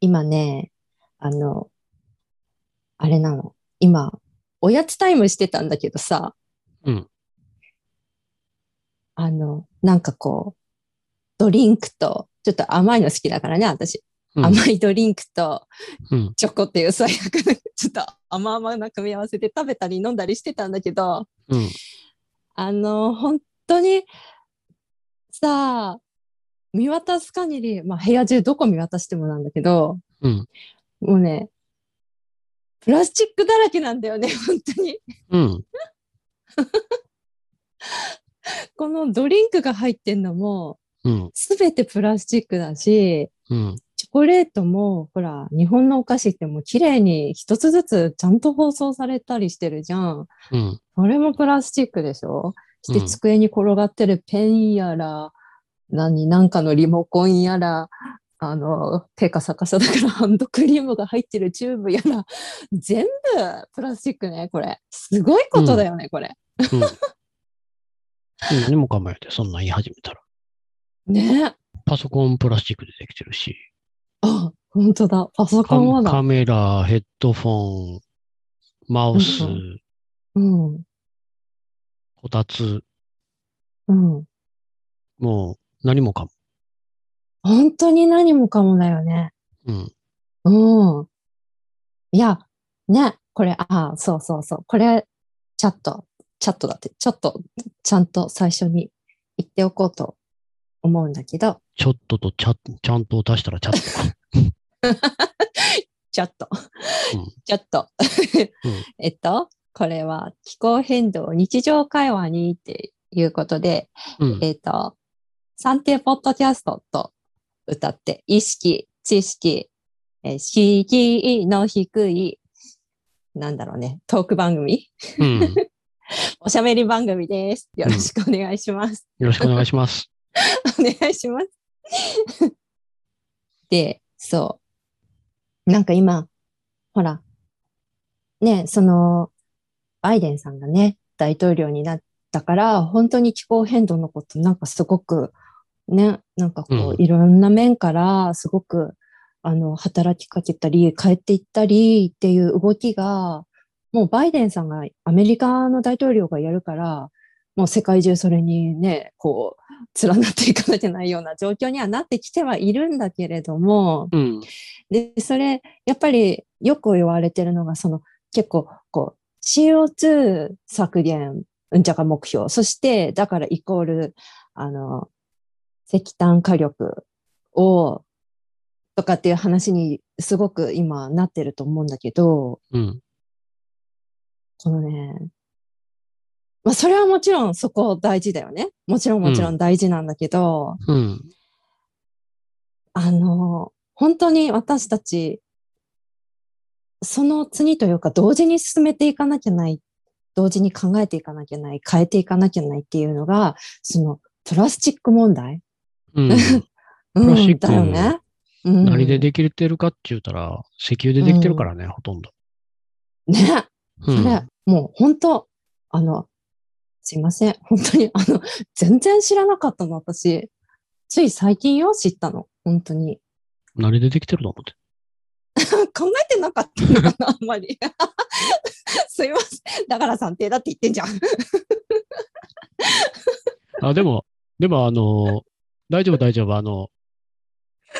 今ね、あの、あれなの。今、おやつタイムしてたんだけどさ、うん。あの、なんかこう、ドリンクと、ちょっと甘いの好きだからね、私。うん甘いドリンクとうん。チョコっていう最悪な、ちょっと甘々な組み合わせで食べたり飲んだりしてたんだけど、うん。あの、本当に、さあ、見渡す限り、まあ部屋中どこ見渡してもなんだけど、うん。もうね、プラスチックだらけなんだよね、本当に。うん。このドリンクが入ってんのも、うん。すべてプラスチックだし、うん。チョコレートも、ほら、日本のお菓子ってもう綺麗に一つずつちゃんと包装されたりしてるじゃん。うん。それもプラスチックでしょ？してうん机に転がってるペンやら、何、なんかのリモコンやら、あの、手カサカサだからハンドクリームが入ってるチューブやら、全部プラスチックね、これ。すごいことだよね、これ。うん。何もかもやで、そんなん言い始めたら。ね。パソコンプラスチックでできてるし、あ、本当だ。パソコカンはだ。カメラ、ヘッドフォン、マウス、うんうん。こたつ、うん。もう何もかも。本当に何もかもだよね。うん。うん。いや、ね、これ、ああ、そうそうそう。これ、チャット、チャットだって、ちょっと、ちゃんと最初に言っておこうと思うんだけど、ちょっととちゃ、ちゃんと足したらチャットか。チャット、うんチャット。えっと、これは気候変動日常会話にっていうことで、うん。えっと、三定ポッドキャストと歌って、意識、知識、えー敷居の低い、なんだろうね、トーク番組うん。よ おしゃべり番組です。よろしくお願いします。ろしくお願いします。お願いします。で、そう。なんか今、ほら、ね、その、バイデンさんがね、大統領になったから、本当に気候変動のこと、なんかすごく、ね、なんかこう、うんいろんな面から、すごく、あの、働きかけたり、変えていったりっていう動きが、もうバイデンさんがアメリカの大統領がやるから、もう世界中それにね、こう、連なっていかなきゃないような状況にはなってきてはいるんだけれども、うん。で、それ、やっぱりよく言われてるのが、その結構、こう、CO2 削減、うんちゃか目標、そして、だからイコール、あの、石炭火力を、とかっていう話にすごく今なってると思うんだけど、うん。このね、まあそれはもちろんそこ大事だよね。もちろんもちろん大事なんだけど、うん。あの、本当に私たち、その次というか同時に進めていかなきゃない、同時に考えていかなきゃない、変えていかなきゃないっていうのが、そのプラスチック問題。うん。うプラスチッん、クだよね。うん、何でできてるかって言ったら、石油でできてるからね、ほとんど。ね。うん。それ、もう本当、あの、すいません。本当に、あの、全然知らなかったの、私。つい最近よ、知ったの。本当に。何でできてると思って。考えてなかったのかな、あんまり。すいません。だから算定だって言ってんじゃん。あ、でも、でもあの、大丈夫大丈夫。あの、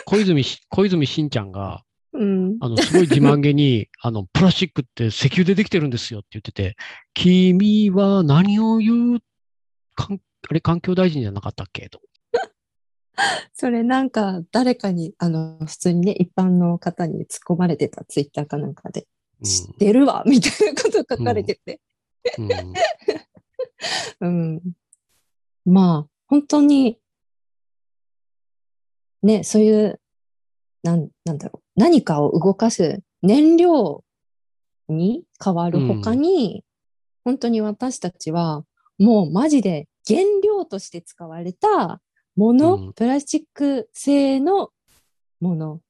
小泉し、小泉慎ちゃんが、うん。あの、すごい自慢げに、あの、プラスチックって石油でできてるんですよって言ってて、君は何を言う、かんあれ、環境大臣じゃなかったっけ？と。それなんか、誰かに、あの、普通にね、一般の方に突っ込まれてたツイッターかなんかで、知ってるわ、みたいなこと書かれてて。うん。うんうん。まあ、本当に、ね、そういう、なん、なんだろう、何かを動かす燃料に変わる他に、本当に私たちは、もうマジで原料として使われたもの、うんプラスチック製のもの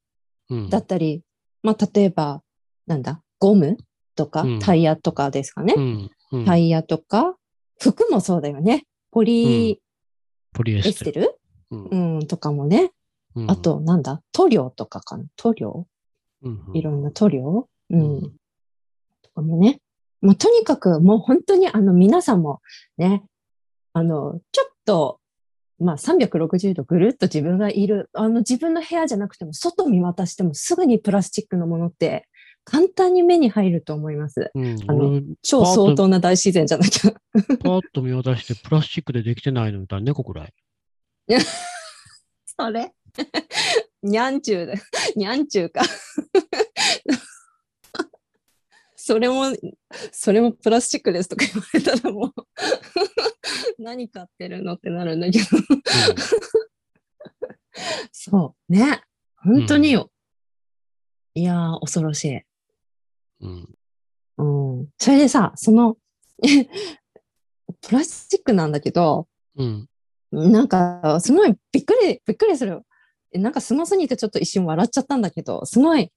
うん。だったり、まあ、例えば、なんだ、ゴムとかうんタイヤとかですかね。うん。うんタイヤとか、服もそうだよね。ポリポリエエステル？うん、とかもね。うん。あと、なんだ？塗料とかかな？塗料？うんうん。いろんな塗料、ううん。ん、とかもね。もうとにかくもう本当にあの皆さんもね、あの、ちょっと、まあ360度ぐるっと自分がいる、あの自分の部屋じゃなくても外見渡してもすぐにプラスチックのものって簡単に目に入ると思います。うん、あの俺、超相当な大自然じゃなきゃ。パーッと見渡して、プラスチックでできてないの見たら猫くら。い。それ？にゃんちゅうだ。にゃんちゅうか。それも、それもプラスチックですとか言われたらもう、何買ってるのってなるんだけど。そう。ね。本当によ。いやー、恐ろしい。うん。うん。それでさ、その、プラスチックなんだけど、うん。なんか、すごいびっくり、びっくりする。えなんかすごすぎてちょっと一瞬笑っちゃったんだけど、すごい、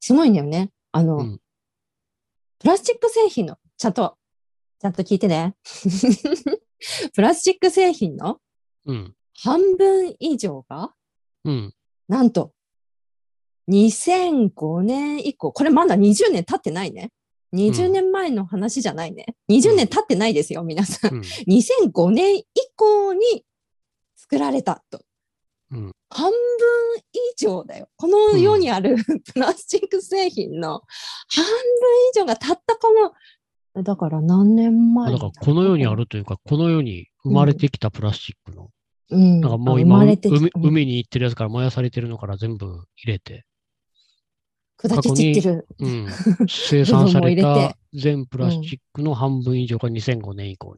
すごいんだよね。あの、うんプラスチック製品の、ちゃんと、ちゃんと聞いてね。プラスチック製品のうん。半分以上が、うん。なんと、2005年以降、これまだ20年経ってないね。20年前の話じゃないね。20年経ってないですよ、皆さん。うん。2005年以降に作られたと。うん半分以上だよ。この世にあるプラスチック製品の半分以上がたったこの、だから何年前だから、この世にあるというか、この世に生まれてきたプラスチックの、うん。なんかもうあ今、海うん海に行ってるやつから燃やされてるのから全部入れて、砕け散ってる。うん。生産されたて全プラスチックの半分以上が2005年以降。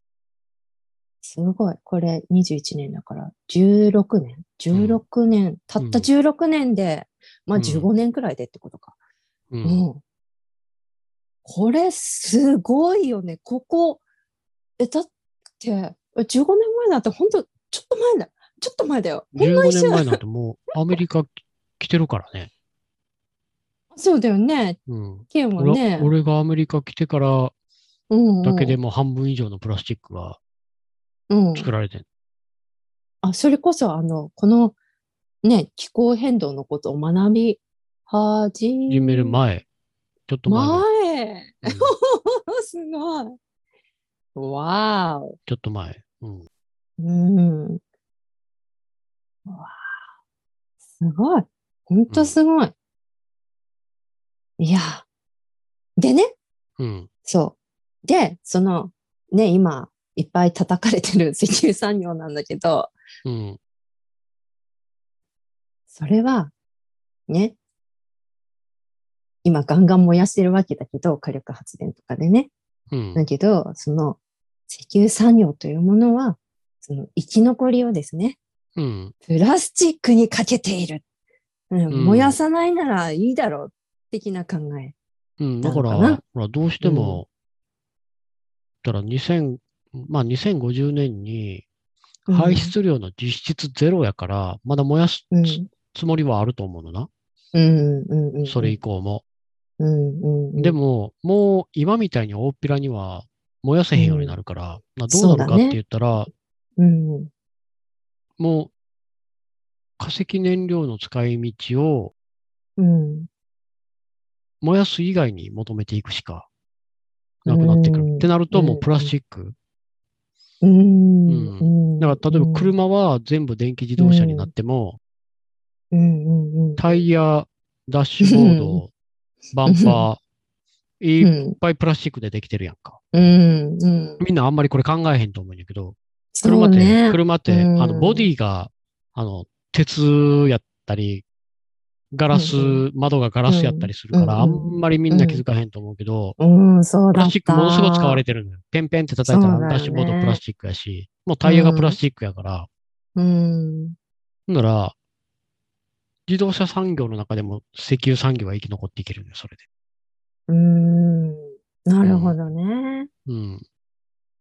すごい。これ21年だから、16年 ?16 年、たった16年で、まあうん15年くらいでってことか。う。うんん。これすごいよね。ここ、え、だって、え15年前なんて本当ちょっと前だ。ちょっと前だよ。ほんの15一瞬年前なんてもうアメリカ来てるからね。そうだよね。うん。ケンは俺ね。俺がアメリカ来てからうんうんだけでもう半分以上のプラスチックがうん。作られてる。あ、それこそ、あの、この、ね、気候変動のことを学び始始める前、ちょっと前だ前。うん すごい。わーお。ちょっと前。うん。うん。わあ、すごい。ほんとすごい。いや。でね、うん。そう。で、その、ね、今、いっぱい叩かれてる 石油産業なんだけど、うん。それは、ね、今ガンガン燃やしてるわけだけど、火力発電とかでね。うん。だけど、その石油産業というものは、その生き残りをですね、うん。プラスチックにかけている。うんうん燃やさないならいいだろう、的な考え。うん。だから、ほら、どうしても、だから2000、まあ2050年に排出量の実質ゼロやから、まだ燃やすうん、つつもりはあると思うのな。うん、うん、うん。それ以降も。うん、うん、うん。でも、もう今みたいに大っぴらには燃やせへんようになるから、まあどうなるかって言ったら、うん、もう化石燃料の使い道をうん。燃やす以外に求めていくしかなくなってくうんる。ってなるともうプラスチック。うん。だから例えば車は全部電気自動車になっても。タイヤ、ダッシュボード、バンパー、いっぱいプラスチックでできてるやんか。うん、うん。みんなあんまりこれ考えへんと思うんやけど、車って、ね。車って、うんあの、ボディが、あの、鉄やったり、ガラス、うん窓がガラスやったりするから、あうんうんんまりみんな気づかへんと思うけど、うん、そうだった。プラスチックものすごい使われてるのよ。ペンペンって叩いたら、ダッシュボードプラスチックやし、もうタイヤがプラスチックやから、うん。なら、自動車産業の中でも石油産業は生き残っていけるのよ、それで。うん。なるほどね。うん。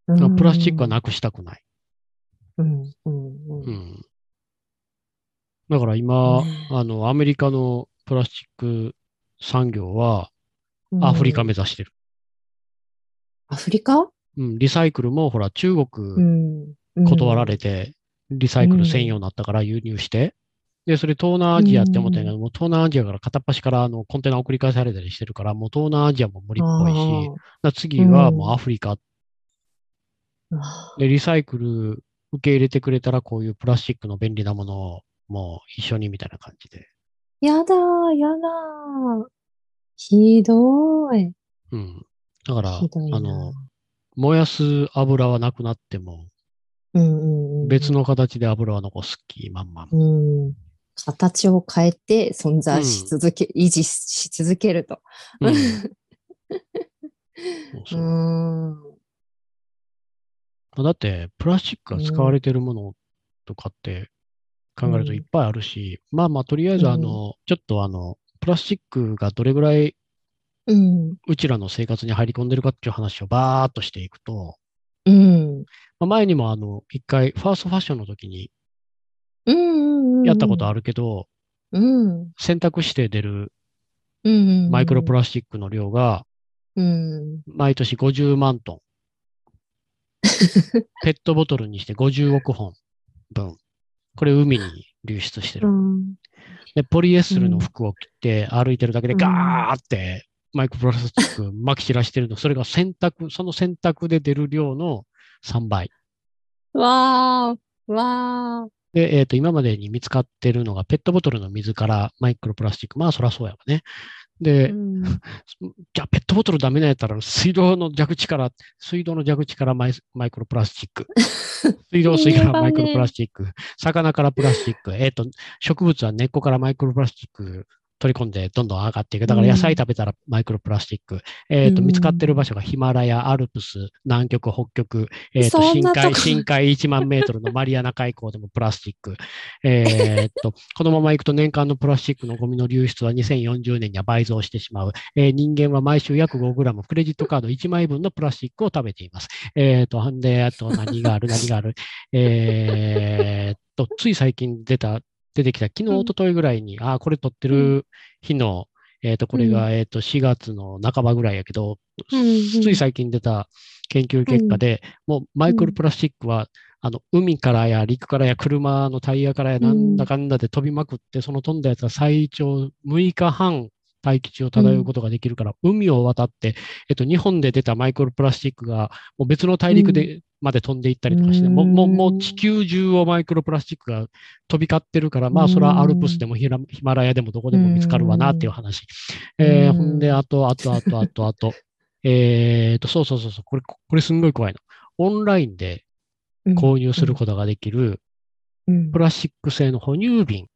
うんプラスチックはなくしたくない。うん、うん、うんうん。だから今、ね。あの、アメリカのプラスチック産業は、アフリカ目指してる。アフリカ？うん、リサイクルもほら中う国ん。断られて、リサイクル専用になったから輸入して、で、それ東南アジアって思ったんやけど、もう東南アジアから片っ端からあのコンテナ送り返されたりしてるから、もう東南アジアも無理っぽいし、だ次はもうアフリカ。で、リサイクル受け入れてくれたら、こういうプラスチックの便利なものをもう一緒にみたいな感じで。やだー、やだー。ひどい。うん。だから。あの、燃やす油はなくなっても、うんうんうん、別の形で油は残す気満々。うん。形を変えて存在し続け、維持し続けると。うん そうだって、プラスチックが使われてるものとかって考えるといっぱいあるし、まあまあ、とりあえず、あの、ちょっとあの、プラスチックがどれぐらいうん。うちらの生活に入り込んでるかっていう話をバーっとしていくと、うん。まあ、前にもあの、一回、ファーストファッションの時にうん。やったことある。るけど、うん。洗濯して出るうん。マイクロプラスチックの量が、うん。毎年50万トン。ペットボトルにして50億本分。これ海に流出してる。うん。で、ポリエステルの服を着て歩いてるだけでうんガーってマイクロプラスチック撒き散らしてるの。それが洗濯、その洗濯で出る量の3倍。わー。わー。で、えっ、と、今までに見つかってるのがペットボトルの水からマイクロプラスチック。まあ、そらそうやわね。で、うんじゃあペットボトルダメなんやったら水道の蛇口から、水道の蛇口からマイマイクロプラスチック。水道水からマイクロプラスチック。魚からプラスチック。えっ、と、植物は根っこからマイクロプラスチック取り込んでどんどん上がっていく。だから野菜食べたらマイクロプラスチック。えっ、と、うん見つかってる場所がヒマラヤ、アルプス、南極、北極、えっ、と、深そんなとこ海、深海1万メートルのマリアナ海溝でもプラスチック。えっと、このままいくと年間のプラスチックのゴミの流出は2040年には倍増してしまう。えー人間は毎週約 5g クレジットカード1枚分のプラスチックを食べています。えっと、で、あと何がある、何がある？えーっと、つい最近出た、出てきた、昨日、うん。一昨日ぐらいに、あー、これ撮ってる日の、えっと、これが、うえっと、4月の半ばぐらいやけど、うんうんつい最近出た研究結果で、もうマイクロプラスチックは、あの、海からや陸からや車のタイヤからやなんだかんだで飛びまくって、その飛んだやつは最長6日半大気中を漂うことができるから、海を渡って、えっと、日本で出たマイクロプラスチックが、もう別の大陸で、まで飛んでいったりとかして、もう、もう、もう地球中をマイクロプラスチックが飛び交ってるから、まあ、それはアルプスでもヒラヒマラヤでもどこでも見つかるわなっていう話。えー、ほんで、あと、あと、あと、あと、あと、えーと、そうそうそうそう、これ、これすんごい怖いの。オンラインで購入することができる、うんプラスチック製の哺乳瓶、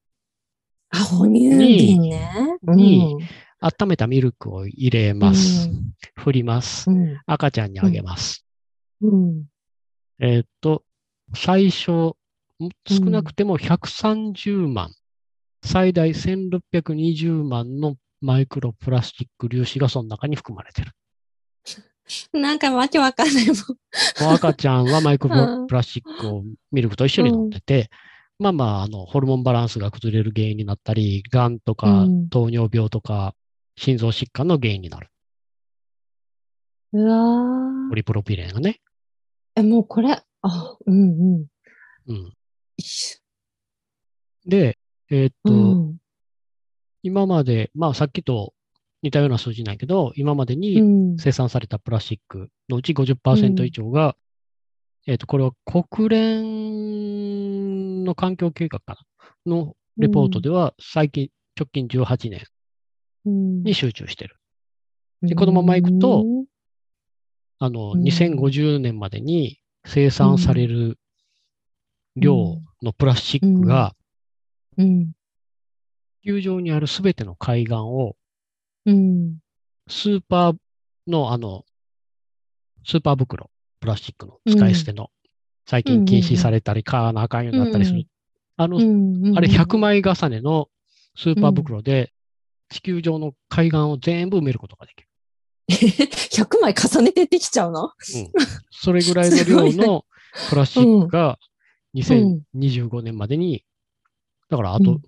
あ、哺乳瓶ね。に温めたミルクを入れます。振りますう。ん。赤ちゃんにあげます。うん。えーっと、最初、少なくても130万、最大1620万のマイクロプラスチック粒子がその中に含まれてる。なんかわけわかんないもん。赤ちゃんはマイクうんロプラスチックをミルクと一緒に飲んでて、まあまあ、あの、ホルモンバランスが崩れる原因になったり、癌とかうん糖尿病とか、心臓疾患の原因になる。うわーポリプロピレンがね。え、もうこれ、あ、うんうん。うん。一で、えーっと、緒うん。今まで、まあさっきと似たような数字なんやけど、今までうにん。生産されたプラスチックのうち50%以上が、えっ、と、これは国連の環境計画かな？のレポートでは最近、直近18年うんに集中してる。でこのままいくとうんあの、うん2050年までに生産される量のプラスチックが、うん。地球上にあるすべての海岸をうん。スーパーの、あの、スーパー袋、プラスチックの使い捨ての、最近禁止されたり、買わなあかんようになったりする。うんあの、うんあれ100枚重ねのスーパー袋で、地球上の海岸を全部埋めることができる。100枚重ねてできちゃうの？うん、それぐらいの量のプラスチックがうん2025年までに、だからあとうん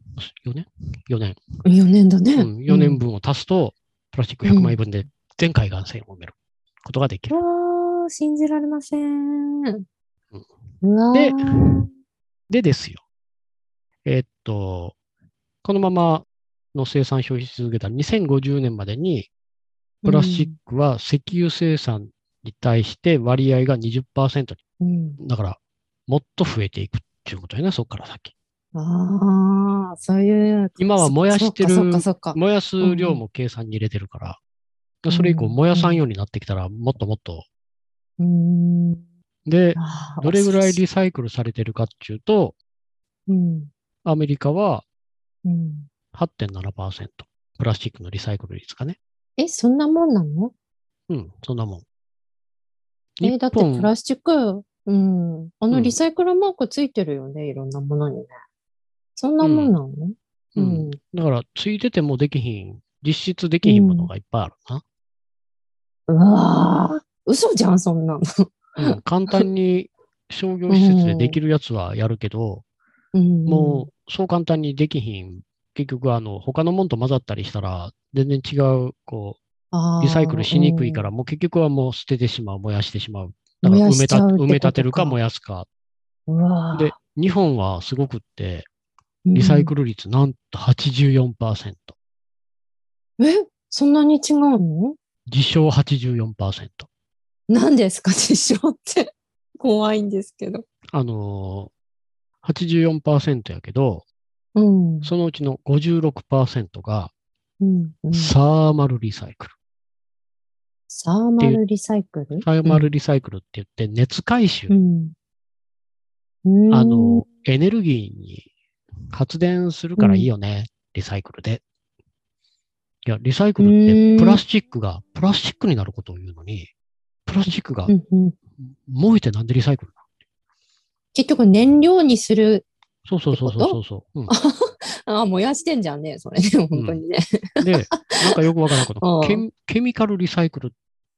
4年 ?4 年。?4 年だね。うん、4年分を足すと、プラスチック100枚分で全海岸線を埋めることができる。うわー、信じられません。うんででですよ。えーっと、このままの生産消費し続けたら2050年までに、プラスチックは石油生産に対して割合が20%うん。に、だから、もっと増えていくっていうことやな、そこから先。ああ、そういう。今は燃やしてる。燃やす量も計算に入れてるから、それ以降燃やさんようになってきたら、もっともっと。うーん。で、どれぐらいリサイクルされてるかっていうと、うん。アメリカはうん。8.7%。プラスチックのリサイクル率がね。え、そんなもんなの？うん、そんなもん。え、だってプラスチック、うん。あうんのリサイクルマークついてるよね、いろんなものにね。そんなもんなの？ううんん。だから、ついててもできひん、実質できひんものがいっぱいあるな。うわー嘘じゃん、そんなの。うん、簡単に商業施設でできるやつはやるけど、うん。もう、そう簡単にできひん。結局、あの、他のもんと混ざったりしたら、全然違う、こう、リサイクルしにくいから、もう結局はもう捨ててしまう、燃やしてしまう。だから埋めた埋め立てるか燃やすか。で、日本はすごくって、リサイクル率なんと84%。うんえ、そんなに違うの？自称84%。何ですか、実証って。怖いんですけど。あのー、84%やけど、うん。そのうちの56%がサーマルリサイクル。サーマルリサイクル？サーマルリサイクルって言って熱回収。うん。うんあの、エネルギーに発電するからいいよね、リサイクルで。いや、リサイクルっうんてプラスチックがプラスチックになることを言うのに、プラスチックが燃えてなんでリサイクルなの？結局燃料にする。そうそうそうそうそうそう、うん。あ あ、燃やしてんじゃんね、それね、本当にね。で、なんかよくわからんけど うん。ケミ、ケミカルリサイクルっ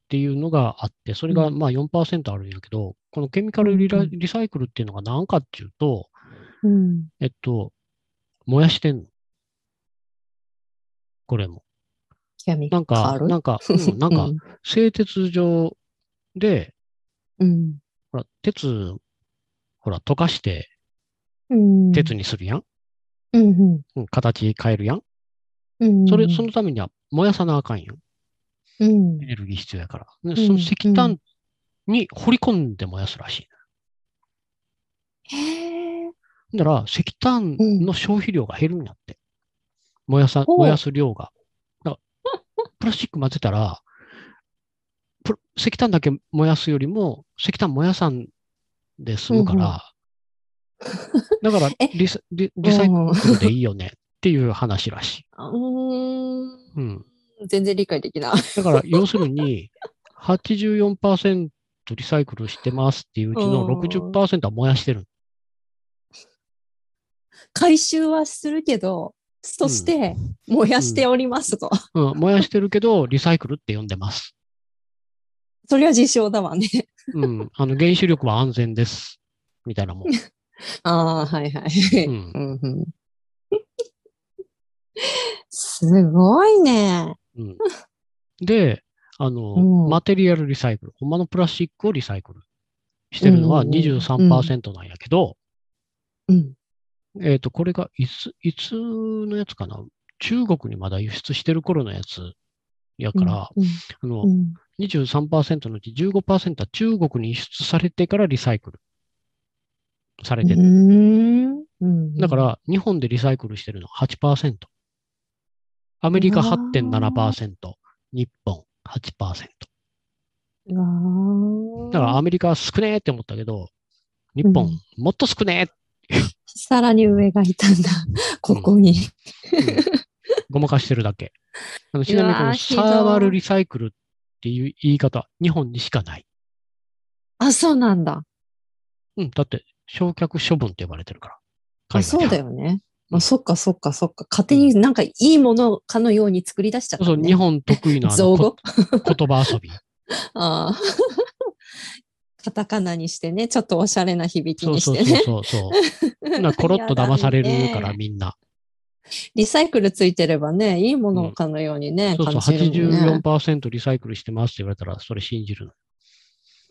ていうのがあって、それがうん。まあ4%あるんやけど、このケミカルリリサイクルっていうのが何かっていうと、うん。えっと、燃やしてんの。これも。なんか、なんか、うん、なんか、製鉄所で、うん。ほら、鉄、ほら、溶かしてうん。鉄にするやん？うんうんうん、形変えるやん？うん。それ、そのためには燃やさなあかんやん。うんエ。ネルギー必要やから。でんその石炭に掘り込んで燃やすらしい。へえ。だから、石炭の消費量が減るんやって。燃やさ、燃やす量が。だから プラスチック混ぜたら、プ石炭だけ燃やすよりも、石炭燃やさんで済むから、だからえリサリ、リサイクルでいいよねっていう話らしい。うーん。うん。全然理解できない。だから、要するに、84%リサイクルしてますっていううちのうん60%は燃やしてる。回収はするけど、そして燃やしておりますと。うん、燃やしてるけど、リサイクルって呼んでます。それは自称だわね。うん。あの、原子力は安全です。みたいなもん。ああ、はいはい。うんうんうんすごいね。うん。で、あの、うんマテリアルリサイクル。ほんまのプラスチックをリサイクルしてるのはうんうんうん23%なんやけど、うん。えっ、と、これがいつ、いつのやつかな？中国にまだ輸出してる頃のやつやから、うんあの、うん23%のうち15%は中国に輸出されてからリサイクルされてうる。んうんだか、ら、日本でリサイクルしてるのは8%。アメリカうわ8.7%、日本8%。うわーだからアメリカは少ねえって思ったけど、日本、うんもっと少ねさらに上がいたんだ。ここに。え、うんごまかしてるだけ。あのちなみにこのサーマルリサイクルっていう言い方、日本にしかない。あ、そうなんだ。うん、だって、焼却処分って呼ばれてるから。あ、そうだよ。よね。あ、そっかそっかそっか。勝手になんかいいものかのように作り出しちゃった、ね。そう、日本得意な 造語？こ 言葉遊び。ああ。カタカナにしてね、ちょっとおしゃれな響きそうそうにしてね。そうそうそう。なコロッと騙されるから、みんな。リサイクルついてればね、いいものかのようにね、そうそう、感じるもんね。84%リサイクルしてますって言われたら、それ信じる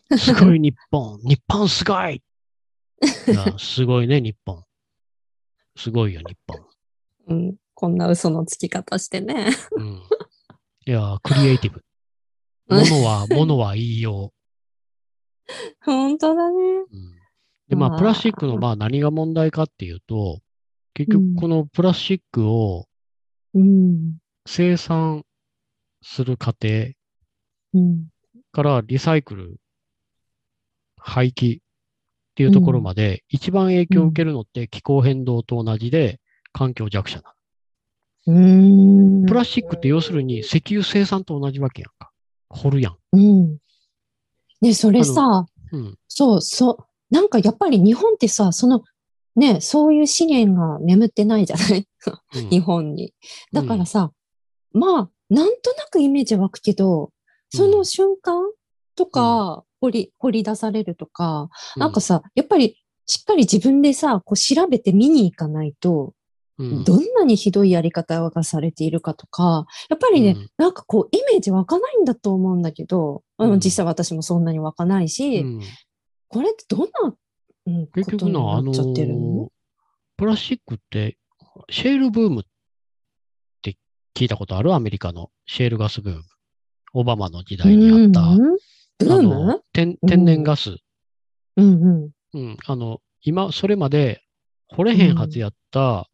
の。すごい日本。日本すごいいやすごいね、日本。すごいよ、日本。うん。こんな嘘のつき方してね。うん。いや、クリエイティブ。ものは、ものは言いよ本当だね。う。うん、で、まあ、プラスチックの、まあ、何が問題かっていうと、結うん局、このプラスチックをうん。生産する過程うん。からリサイクル、廃棄っていうところまで、一番影響を受けるのって気候変動と同じで環境弱者なの。うん。プラスチックって要するに石油生産と同じわけやんか。掘るやん。うん。ね、それさ、うん。そう、そう。なんかやっぱり日本ってさ、その、ね、そういう資源が眠ってないじゃない？うん日本に。だからさ、まあ、なんとなくイメージ湧くけど、その瞬間とか、掘り、掘り出されるとか、なんかさ、やっぱりしっかり自分でさ、こう調べて見に行かないと、うん、どんなにひどいやり方がされているかとか、やっぱりね、うん。なんかこう、イメージ湧かないんだと思うんだけど、あのうん。実際私もそんなに湧かないし、うん。これってどんな、うん、ことにな、っちゃってるの？の、プラスチックって、シェールブームって聞いたことある？アメリカのシェールガスブーム。オバマの時代にあった、うんうんあムの天天然ガス、うんうん。うん。あの、今、それまで掘れへんはずやった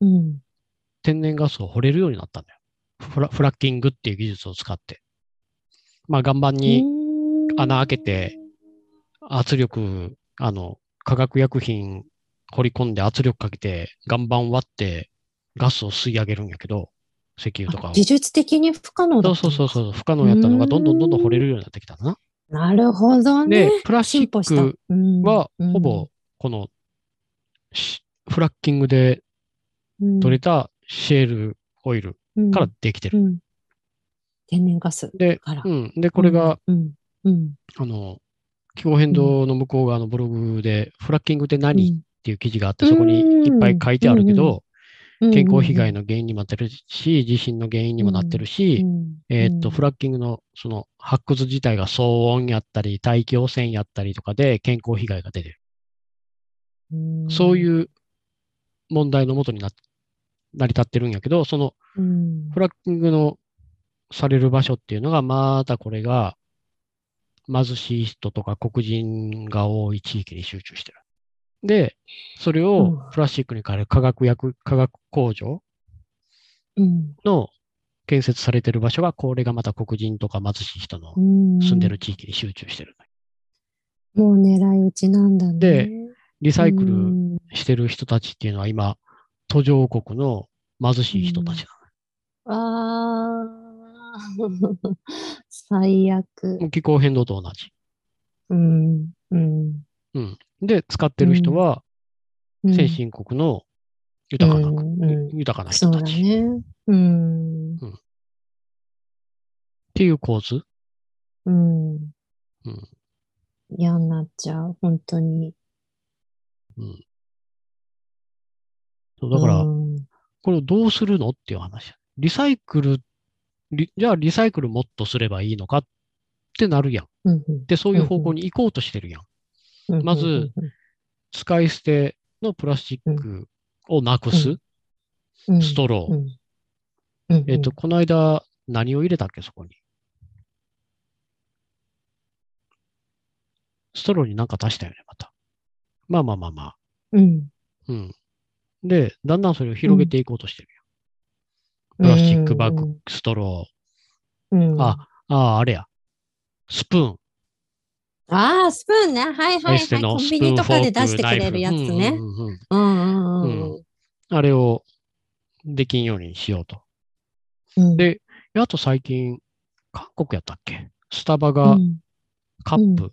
うん。天然ガスを掘れるようになったんだよ。フラフラッキングっていう技術を使って。まあ、岩盤に穴開けて、圧力、あの、化学薬品掘り込んで圧力かけて、岩盤割ってガスを吸い上げるんやけど、石油とか技術的に不可能だそうそうそうそう、不可能やったのがどんどんどんどん掘れるようになってきたな。なるほどね。で、プラスチッ。クうんは、ほぼ、この、しフラッキングでうん取れたシェールオイルうんからできてる。うん天然ガスでから。、うん。で、これが、うん、うん。あの、気候変動の向こう側のブログで、フラッキングって何？っていう記事があって、そこにいっぱい書いてあるけど、健康被害のの原因にもなってるし、地震の原因にもなってるし、えーっと、フラッキングのその発掘自体が騒音やったり、大気汚染やったりとかで健康被害が出てる。そうういう問題のもとにな成り立ってるんやけど、そのん。フラッキングのされる場所っていうのが、またこれが貧しい人とか黒人が多い地域に集中してる。で、それをうんプラスチックに変える化学薬、化学工場うんの建設されてる場所が、これがまた黒人とか貧しい人のうん住んでる地域に集中してる。もう狙い撃ちなんだね。でリサイクルうんしてる人たちっていうのは今、途上国の貧しい人たちなああ、最悪。気候変動と同じ。うん。うん。うん。で、使ってる人は、うん先進国の豊かな、豊かな人たちっね。うん。ていう構図。うん。うん。嫌になっちゃう。本当に。うん。そうだから、うんこれをどうするのっていう話。リサイクル、リじゃあリサイクルもっとすればいいのかってなるやんで、そういう方向に行こうとしてるやん。うんまず、使い捨てのプラスチックをなくす、うんストロー。えっと、この間、何を入れたっけ、そこに？ストローになんか足したよね、また。まあまあまあまあ。うんうん。で、だんだんそれを広げていこうとしてるよ。プラスチックバッグ、ストロうんー。あ、ああ、あれや。スプーン。ああ、スプーンね。はいはいはい。コンビニとかで出してく。れるやつうんね。うんうんうんうんうんうんうあれをできんようにしようと。うん。であと最近、韓国やったっけ？スタバうがん、カップ、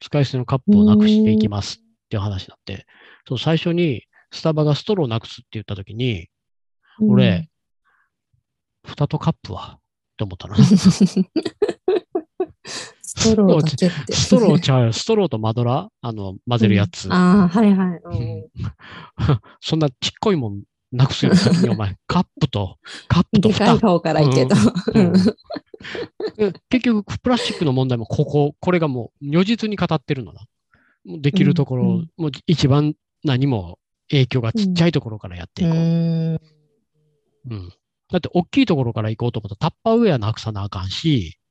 使い捨てのカップをなくしていきますっていう話になって、そう最初にスタバがストローなくすって言った時に、俺、蓋とカップは？って思ったな。ストローだけって。ストローちゃうよ。ストローとマドラ？ーあの、混ぜるやつ。ああ、はいはい。ううんん そんなちっこいもんなくすよ、先にお前。カップと、カップと蓋でかい。方からいいけど。結局、プラスチックの問題もここ、これがもう如実に語ってるのな。もうできるところ、うんうんもう一番何も影響がちっちゃいところからやっていこう。うん。うん。だって、大きいところから行こうと思ったら、タッパーウェアなくさなあかんし、うん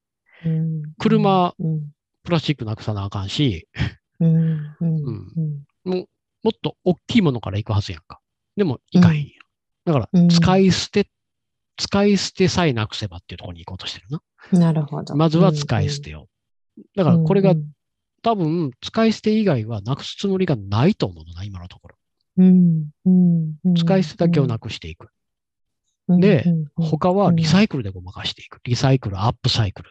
車、うん。プラスチックなくさなあかんし、うん。うん。うん。ももっと大きいものから行くはずやんか。でも、いかへんや。だからうん、使い捨て、使い捨てさえなくせばっていうところに行こうとしてるな。なるほど。まずは使い捨てよう。だから、これが多分、使い捨て以外はなくすつもりがないと思うのな、今のところ。うん、うん。うん使い捨てだけをなくしていく。うんで他はリサイクルでごまかしていく。リサイクル、アップサイクル。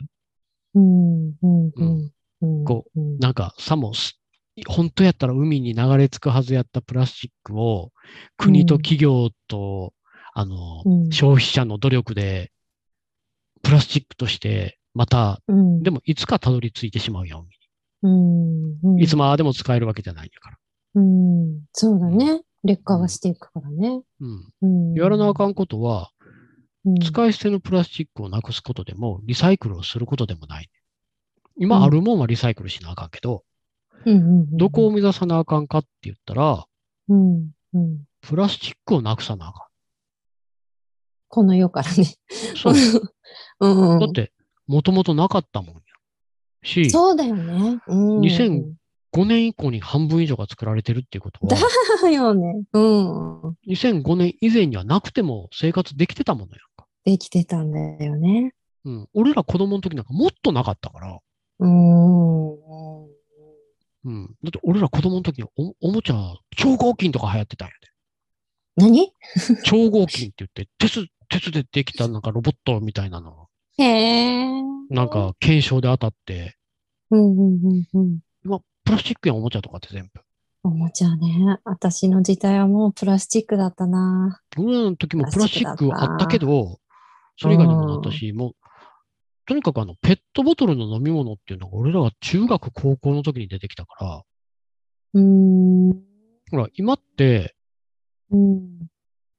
うん、うん、うんうん。こうん、なんか、さもす、本当やったら海に流れ着くはずやったプラスチックを、国と企業と、あの、うん消費者の努力で、プラスチックとして、また、うん、でもいつかたどり着いてしまうやん、うん、うん、いつまでも使えるわけじゃないんやから。うん、そうだね。劣化がしていくからね。うん。うん。やらなあかんことは、うん、使い捨てのプラスチックをなくすことでも、リサイクルをすることでもない。今うんあるもんはリサイクルしなあかんけど、うん、どこを目指さなあかんかって言ったら、うん、うん。プラスチックをなくさなあかこの世からね。ん。そう。うん、だって、もともとなかったもんや。し、そうだよね。うん。2000 5年以降に半分以上が作られてるっていうことは、だよね。うん。2005年以前にはなくても生活できてたものやんか。できてたんだよね。うん。俺ら子供の時なんかもっとなかったから、うん。うん。だって俺ら子供の時におおもちゃ、超合金とか流行ってたんやで。何？超合金って言って、鉄、鉄でできたなんかロボットみたいなの、へえ。なんか検証で当たって、うんうんうんうん。今、プラスチックやんおもちゃとかって全部。おもちゃね。私の時代はもうプラスチックだったな。俺らの時もプラスチックあったけど、それ以外にもなったし、もう、とにかくあの、ペットボトルの飲み物っていうのが俺らが中学、高校の時に出てきたから、うーん。ほら、今って、うん。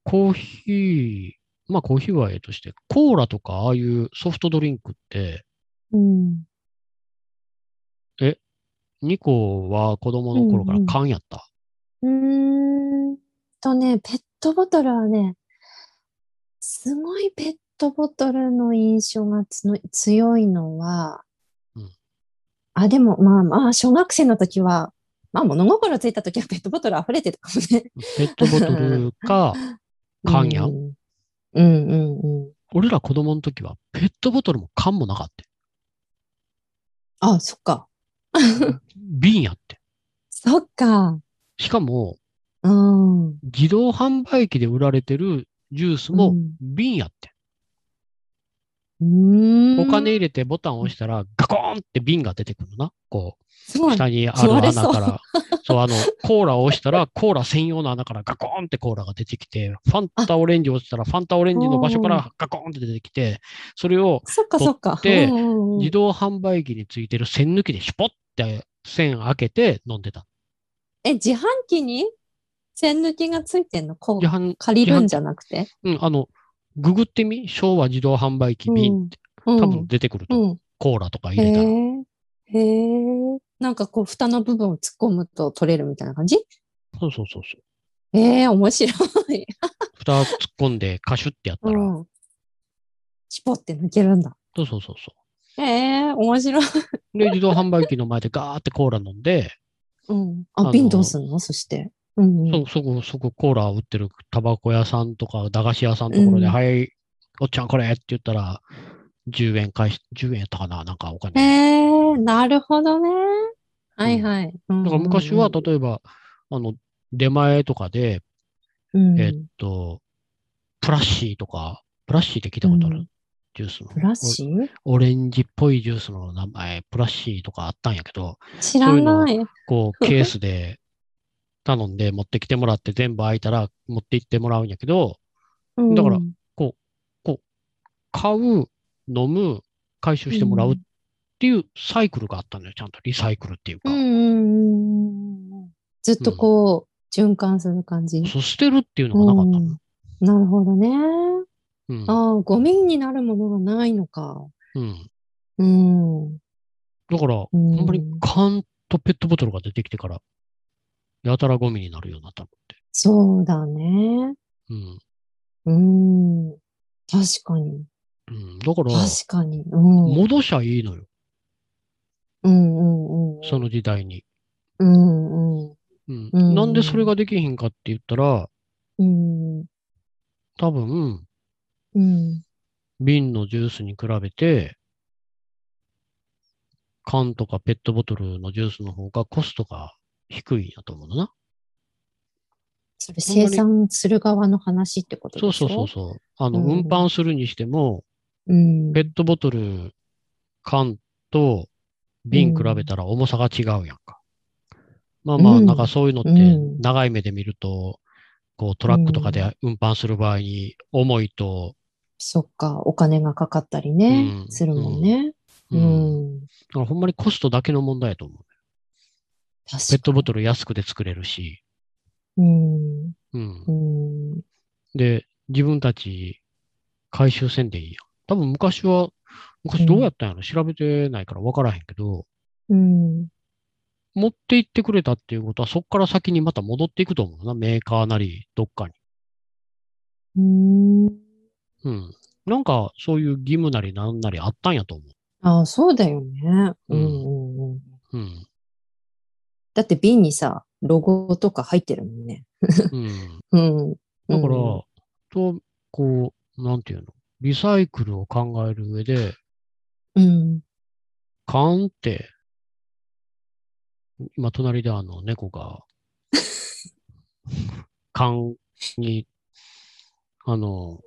コーヒー、まあコーヒーはええとして、コーラとかああいうソフトドリンクって、うん。ニコは子供の頃から缶やった？うーんとね、ペットボトルはね、すごいペットボトルの印象がつの強いのは、うんあ、でもまあまあ、小学生の時は、まあ物心ついた時はペットボトル溢れてたかもね。ペットボトルか 缶やん。うんうんうんうん。俺ら子供の時はペットボトルも缶もなかった。あ、そっか。瓶やって。そっか。しかも、うん。自動販売機で売られてるジュースもうん瓶やって。お金入れてボタンを押したらガコーンって瓶が出てくるのな。こう、下にある穴から。そう、あの、コーラを押したら、コーラ専用の穴からガコーンってコーラが出てきて、ファンタオレンジを押したら、ファンタオレンジの場所からガコーンって出てきて、それをそっかそっか。取ってうんうんうん自動販売機についてる線抜きでシュポって線開けて飲んでた。え、自販機に線抜きがついてんの？こう借りるんじゃなくて？うん、あの、ググってみ昭和自動販売機瓶ってうん多分出てくると、うん。コーラとかへ入れたら。え。へえ。なんかこう、蓋の部分を突っ込むと取れるみたいな感じ？そうそうそうそう。ええ、面白い。蓋突っ込んでカシュってやったら、うん。シュポって抜けるんだ。そうそうそうそええ、面白い。う。で、自動販売機の前でガーってコーラ飲んで、うん。あ、瓶どうすんの？そして。うんうん。そ、そこ、そこコーラ売ってるタバコ屋さんとか駄菓子屋さんのところで、うんはい、おっちゃんこれって言ったら、10円返し、10円やったかななんかおえ金。え、なるほどね。はいはい。だだから昔は、例えば、あの、出前とかで、うん、えっと、プラッシーとか、プラッシーって聞いたことある、うんジュースの。プラッシー？オレンジっぽいジュースの名前、プラッシーとかあったんやけど、知らない。こう、ケースで頼んで持ってきてもらって全部開いたら持って行ってもらうんやけど、うんだから買う、飲む、回収してもらうっていうサイクルがあったのよ。ちゃんとリサイクルっていうか。うんうんうんうん。ずっとこう、循環する感じ。そう捨てるっていうのがなかったの。うんなるほどね。うん。ああ、ゴミになるものがないのか。うん。うん。だから、うんまに缶とペットボトルが出てきてから、やたらゴミになるようになったのって。そうだね。うん。うん。確かに。うん、だから、確かに。うん。戻しゃいいのよ。うんうんうん。その時代に。うんうん。うん。うんなんでそれができひんかって言ったら、うん。多分、うん。瓶のジュースに比べて、缶とかペットボトルのジュースの方がコストが低いんやと思うのな。それ生産する側の話ってことそうでしょ？そうそうそう。あの、うん運搬するにしても、うん。ペットボトル、缶と瓶比べたら重さが違うやんか。まあまあ、うんなんかそういうのってうん長い目で見ると、こうトラックとかで運搬する場合に重いと、そっか、お金がかかったりね、うんするもんね。ううんん。だからほんまにコストだけの問題やと思う。ペットボトル安くで作れるし、うん。うんう。ん。で、自分たち回収せんでいいやん。多分昔は、昔どうやったんやろ、調べてないから分からへんけど、うん。持って行ってくれたっていうことは、そこから先にまた戻っていくと思うな。メーカーなり、どっかに。うん。うん。なんか、そういう義務なりなんなりあったんやと思ああ、そうだよね。ううんんうんうん。う。うん。だって瓶にさ、ロゴとか入ってるもんね。うん。うん。だから、うんと、こう、なんていうの？リサイクルを考える上で、うん。缶って、今、隣であの、猫が、缶に、あの、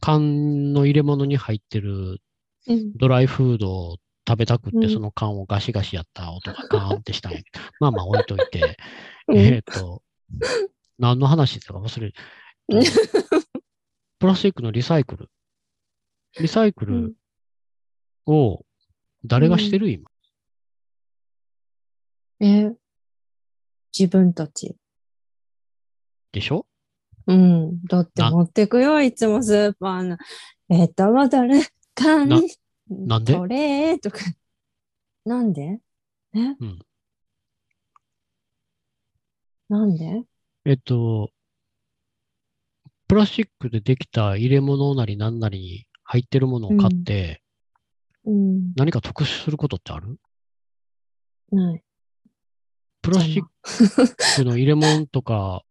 缶の入れ物に入ってるうん。ドライフードを食べたくって、うん。その缶をガシガシやった音がガーンってしたんやけど、まあまあ置いといて、うん。えっと、何の話だか忘れ プラスチックのリサイクル。リサイクルを誰がしてる？今。え、自分たち。でしょ？うん。だってな。持ってくよ、いつもスーパーの。ペットボトル、缶、ななんで？トレーとか。なんで？え？うんなんで？えっと、プラスチックでできた入れ物なりなんなりに入ってるものを買って、うん。何か得することってある？ない。プラスチックの入れ物とか、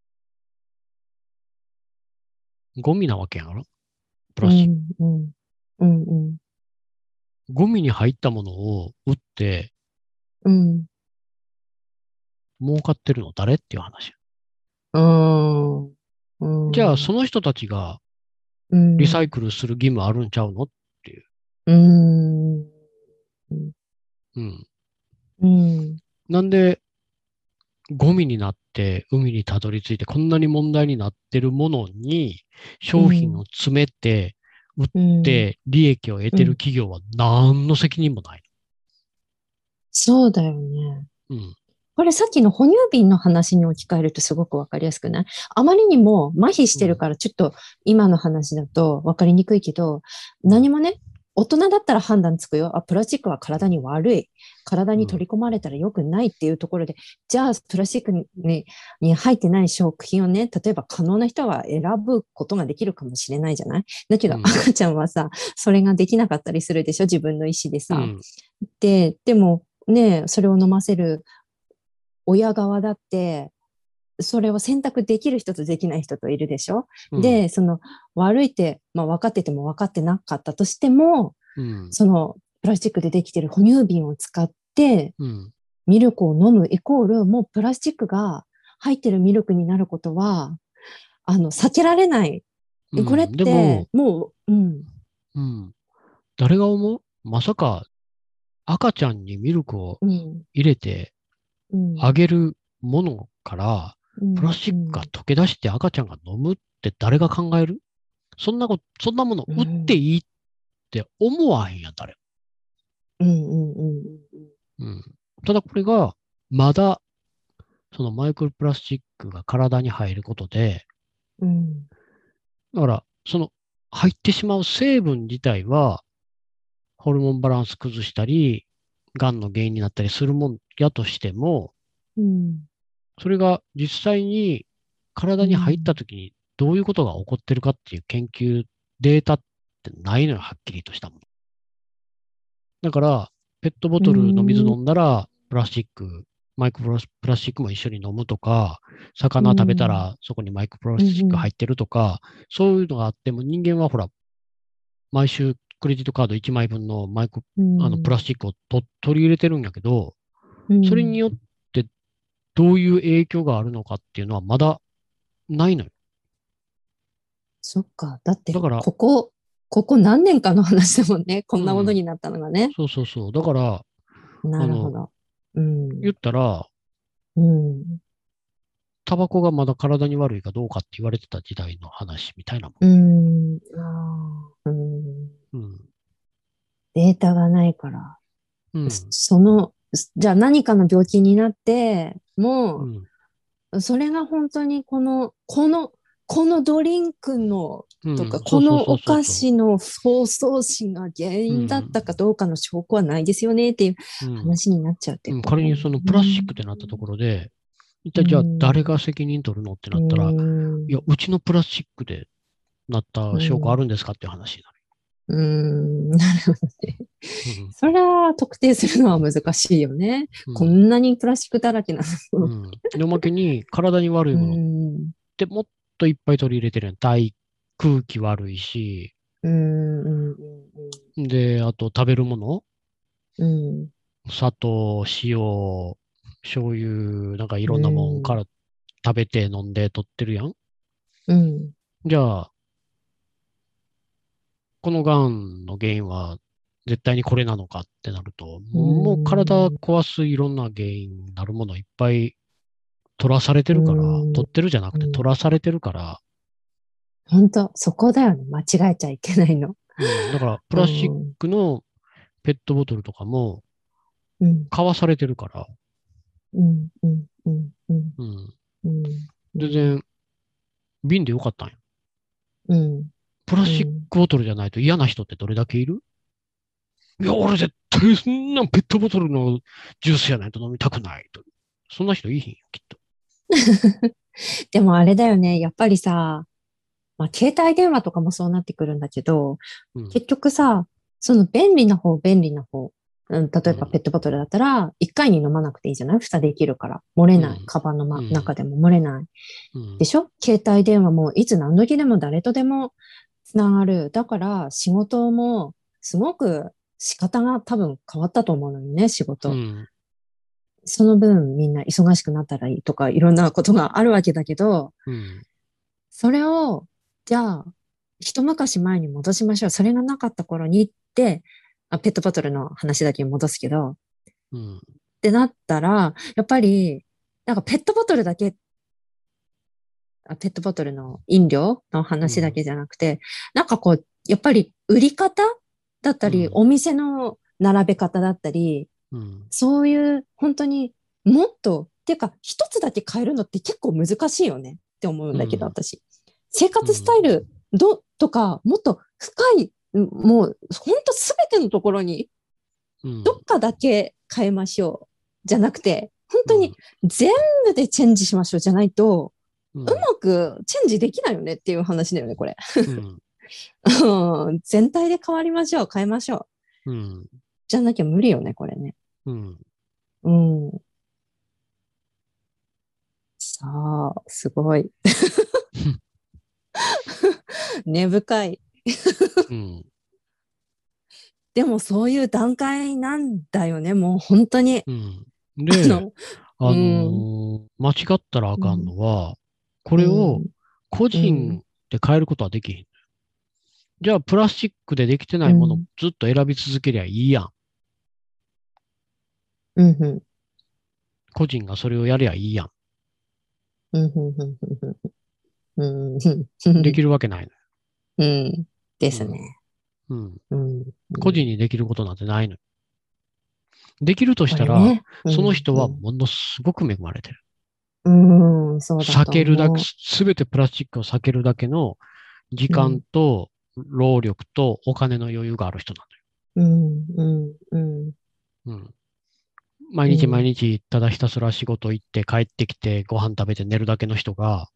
ゴミなわけやろ？プラスチック。うん。うん。うん。うん。ゴミに入ったものを売ってうん。儲かってるの誰っていう話。うん。うん。じゃあ、その人たちがうん、リサイクルする義務あるんちゃうのうん。うん。うん。なんで、ゴミになって海にたどり着いてこんなに問題になってるものに商品を詰めてうん、で利益を得てる企業は何の責任もない。そうだよね。うん。これさっきの哺乳瓶の話に置き換えるとすごくわかりやすくない？あまりにも麻痺してるからちょっと今の話だとわかりにくいけど、何もね、大人だったら判断つくよ。あ、プラスチックは体に悪い。体に取り込まれたら良くないっていうところで、じゃあプラスチックににに入ってない食品をね、例えば可能な人は選ぶことができるかもしれないじゃない？だけどうん赤ちゃんはさ、それができなかったりするでしょ？自分の意思でさ。うん。で、でもね、それを飲ませる親側だって、それを選択できる人とできない人といるでしょ、うん、で、その悪いって、まあ分かってても分かってなかったとしても、うん。そのプラスチックでできてる哺乳瓶を使ってうん。ミルクを飲むイコール、もうプラスチックが入ってるミルクになることは、あの、避けられない。うんこれっでても、、もう、うん、うん。誰が思う？まさか赤ちゃんにミルクをうん、入れてうん。あげるものから、うんプラスチックが溶け出して赤ちゃんが飲むって誰が考える？そんなこと、そんなもの売っていいって思わへんやん、誰うん、うん、うん、うん。ただこれが、まだ、そのマイクロプラスチックが体に入ることで、うん。だから、その入ってしまう成分自体は、ホルモンバランス崩したり、癌の原因になったりするもんやとしても、うん。それが実際に体に入った時にどういうことが起こってるかっていう研究データってないのよ、はっきりとしたもの。だから、ペットボトルの水飲んだら、プラスチック、マイクロプラスチックも一緒に飲むとか、魚食べたらそこにマイクロプラスチック入ってるとか、そういうのがあっても人間はほら、毎週クレジットカード1枚分のマイク、あのプラスチックをと取り入れてるんやけど、それによってどういう影響があるのかっていうのはまだないのよ。そっか。だって、だからここ、ここ何年かの話だもんね。こんなものになったのがね。そうそうそう。だから、なるほど。うん。言ったら、うん。タバコがまだ体に悪いかどうかって言われてた時代の話みたいなもん。うん。ああ。うん。うん。データがないから。うん。その、じゃあ何かの病気になって、うもん。う、それが本当にこの、この、このドリンクのうん。とか、そこのお菓子の包装紙が原因だったかどうかの証拠はないですよねっていううん。話になっちゃうってうん、こと仮にそのプラスチックってなったところで、一体じゃあうん。誰が責任取るのってなったら、いうん。や、うちのプラスチックでなった証拠あるんですかっていう話になうーん、なるほどね。る。それは特定するのは難しいよね。うんこんなにプラスチックだらけなの。うんうんでおまけに体に悪いものっうんてもっといっぱい取り入れてるやん。体、空気悪いし、うんで、あと食べるものうん砂糖、塩、醤油、なんかいろんなもんから食べて飲んで取ってるやん。うんじゃあ、このがんの原因は絶対にこれなのかってなると、もう体壊すいろんな原因になるものいっぱい取らされてるからうん、取ってるじゃなくてうん。取らされてるから、本当そこだよね。間違えちゃいけないの。うん。だからプラスチックのペットボトルとかもうん。買わされてるから、うん。うん。うん。うん。うん、うん。全然瓶でよかったんや。うんプラスチックボトルじゃないと嫌な人ってどれだけいる？いや、俺絶対そんなペットボトルのジュースやないと飲みたくないと。そんな人いいひんよ、きっと。でもあれだよね。やっぱりさ、まあ、携帯電話とかもそうなってくるんだけど、うん結局さ、その便利な方、便利な方。うん、例えばうんペットボトルだったら、一回に飲まなくていいじゃない？蓋できるから。漏れない。うんカバンの、まうん中でも漏れない。うんでしょ？携帯電話もいつ何時でも誰とでもつながる。だから仕事もすごく仕方が多分変わったと思うのよね、仕事。うんその分みんな忙しくなったらいいとかいろんなことがあるわけだけど、うんそれを、じゃあ、一昔前に戻しましょう。それがなかった頃に行って、あペットボトルの話だけに戻すけど、うんってなったら、やっぱり、なんかペットボトルだけ、あペットボトルの飲料の話だけじゃなくて、なんかこう、やっぱり売り方だったり、うん。お店の並べ方だったり、うん。そういう本当にもっと、っていうか一つだけ変えるのって結構難しいよねって思うんだけど、うん。私。生活スタイルど、とか、もっと深い、もう本当すべてのところにうん。どっかだけ変えましょう。じゃなくて、本当に全部でチェンジしましょうじゃないと、うんうまくチェンジできないよねっていう話だよね、これ。うんうん全体で変わりましょう、変えましょう。うんじゃなきゃ無理よね、これね。うんうん。さあ、すごい。根深い。うんでもそういう段階なんだよね、もう本当に。うんあで、のあのー間違ったらあかんのは、これを個人で変えることはできひん。じゃあ、プラスチックでできてないものうんずっと選び続けりゃいいやん。うん、うん、個人がそれをやりゃいいやうん、うん、うん、うん、うん、うん。ん。できるわけないうん。ですね。の。うん。うん。個人にできることなんてないの。できるとしたら、これねその人はうんものすごく恵まれてる。うん。避けるだけ、すべてプラスチックを避けるだけの時間と労力とお金の余裕がある人なうん、うん、うん。のよ。うん。毎日毎日ただひたすら仕事行って帰ってきてご飯食べて寝るだけの人が、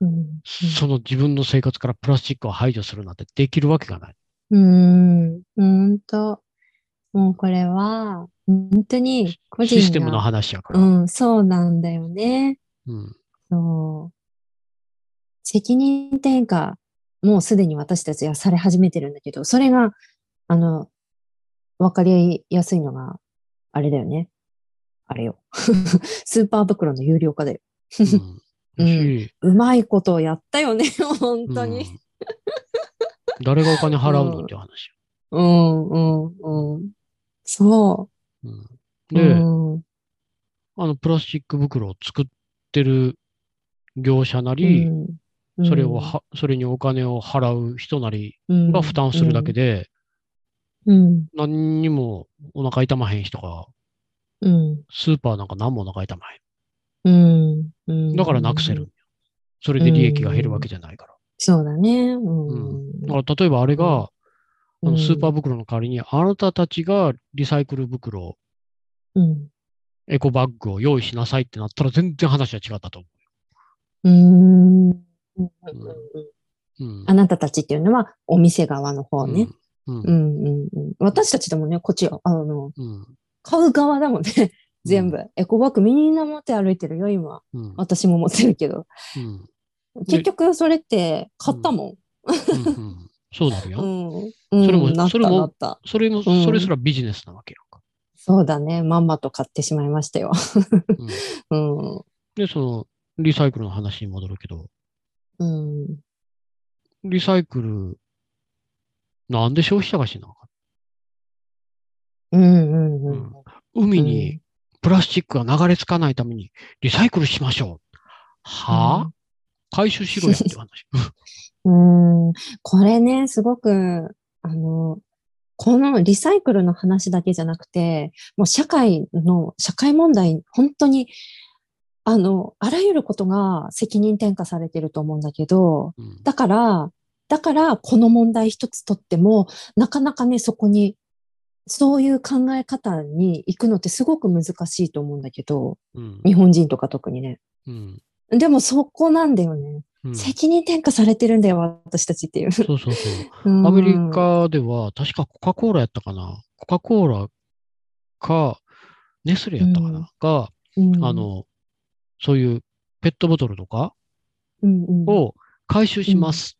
うんその自分の生活からプラスチックを排除するなんてできるわけがない。うん。うんと。もうこれは、本当に個人が。システムの話やから。うん、そうなんだよね。うん。そう。責任転嫁、もうすでに私たちはされ始めてるんだけど、それが、あの、わかりやすいのが、あれだよね。あれよ。スーパー袋の有料化だよ。うん。しうまいことをやったよね、本当に。うん誰がお金払うの？って話。うん、うん、うん。そうんう。ん、あの、プラスチック袋を作ってる業者なり、うんそれをは、それにお金を払う人なりうんが負担するだけで、うん、何にもお腹痛まへん人が、うん、スーパーなんか何もお腹痛まへうん、うん。ん。だからなくせる。それで利益が減るわけじゃないから。そうだね。うん。だから例えばあれが、うんあのスーパー袋の代わりに、あなたたちがリサイクル袋、うん。エコバッグを用意しなさいってなったら全然話は違ったと思うん。うんう。うん。あなたたちっていうのはお店側の方ね。うん。ううん。んうんうん。私たちでもね、こっち、あの、うん。買う側だもんね。全部。エコバッグみんな持って歩いてるよ、今。うん。私も持ってるけど。うん。結局それって買ったもうんうんそうなるん。や。うんん。うんそれもそれも。それも、んそれすらビジネスなわけやんか。そうだね。まんまと買ってしまいましたよ。うん うん。で、その、リサイクルの話に戻るけど、うん。リサイクル、なんで消費者がしなあかうんうんうん。ん海にプラスチックが流れ着かないためにリサイクルしましょう。はぁ、回収しろやって話。うん、これね、すごく、あの、このリサイクルの話だけじゃなくて、もう社会の、社会問題、本当に、あの、あらゆることが責任転嫁されてると思うんだけど、うんだから、だから、この問題一つとっても、なかなかね、そこに、そういう考え方に行くのってすごく難しいと思うんだけど、うん日本人とか特にね。うんでもそこなんだよね。うん責任転嫁されてるんだよ、私たちっていう。そうそうそう。うんアメリカでは、確かコカ・コーラやったかな。コカ・コーラか、ネスレやったかな。うんが、うんあ、の、そういうペットボトルとかうんうんを回収します。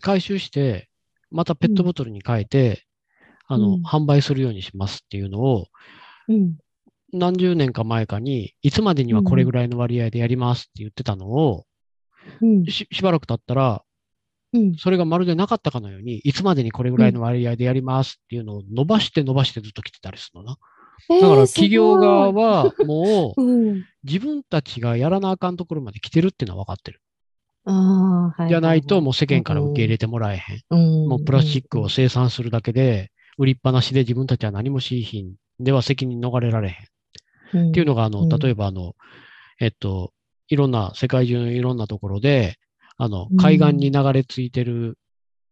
回収して、またペットボトルに変えて、あの、うん販売するようにしますっていうのを、うん何十年か前かに、いつまでにはこれぐらいの割合でやりますって言ってたのを、うんししばらく経ったら、うん。それがまるでなかったかのように、いつまでにこれぐらいの割合でやりますっていうのを伸ばして伸ばしてずっと来てたりするのな。えーだから企業側はもう うん。自分たちがやらなあかんところまで来てるっていうのは分かってる。じゃないともう世間からうん。受け入れてもらえへん。うん。もうプラスチックを生産するだけで、売りっぱなしで自分たちは何もしいひんでは責任逃れられへん。っっていうのが、あの、うん。例えばあの、えっと、いろんな、世界中のいろんなところで、あのうん、海岸に流れ着いてる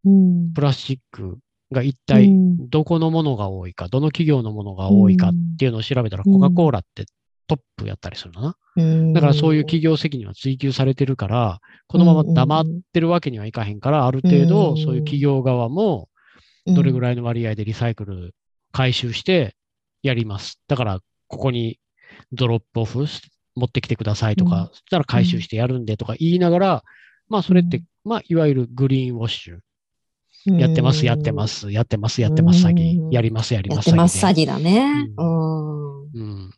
うん。プラスチックが一体うん。どこのものが多いか、どの企業のものが多いかっていうのを調べたら、うんコカ・コーラってトップやったりするのな。うん。だからそういう企業責任は追求されてるから、このまま黙ってるわけにはいかへんから、ある程度うん。そういう企業側もどれぐらいの割合でリサイクル回収してやります。だから、ここにドロップオフ持ってきてくださいとか、うんそしたら回収してやるんでとか言いながら、まあそれって、うんまあいわゆるグリーンウォッシュ。やってます、やってま。す、やってます、やってます、詐欺。うんやります、やります、てます、詐欺欺だね。ううん。で。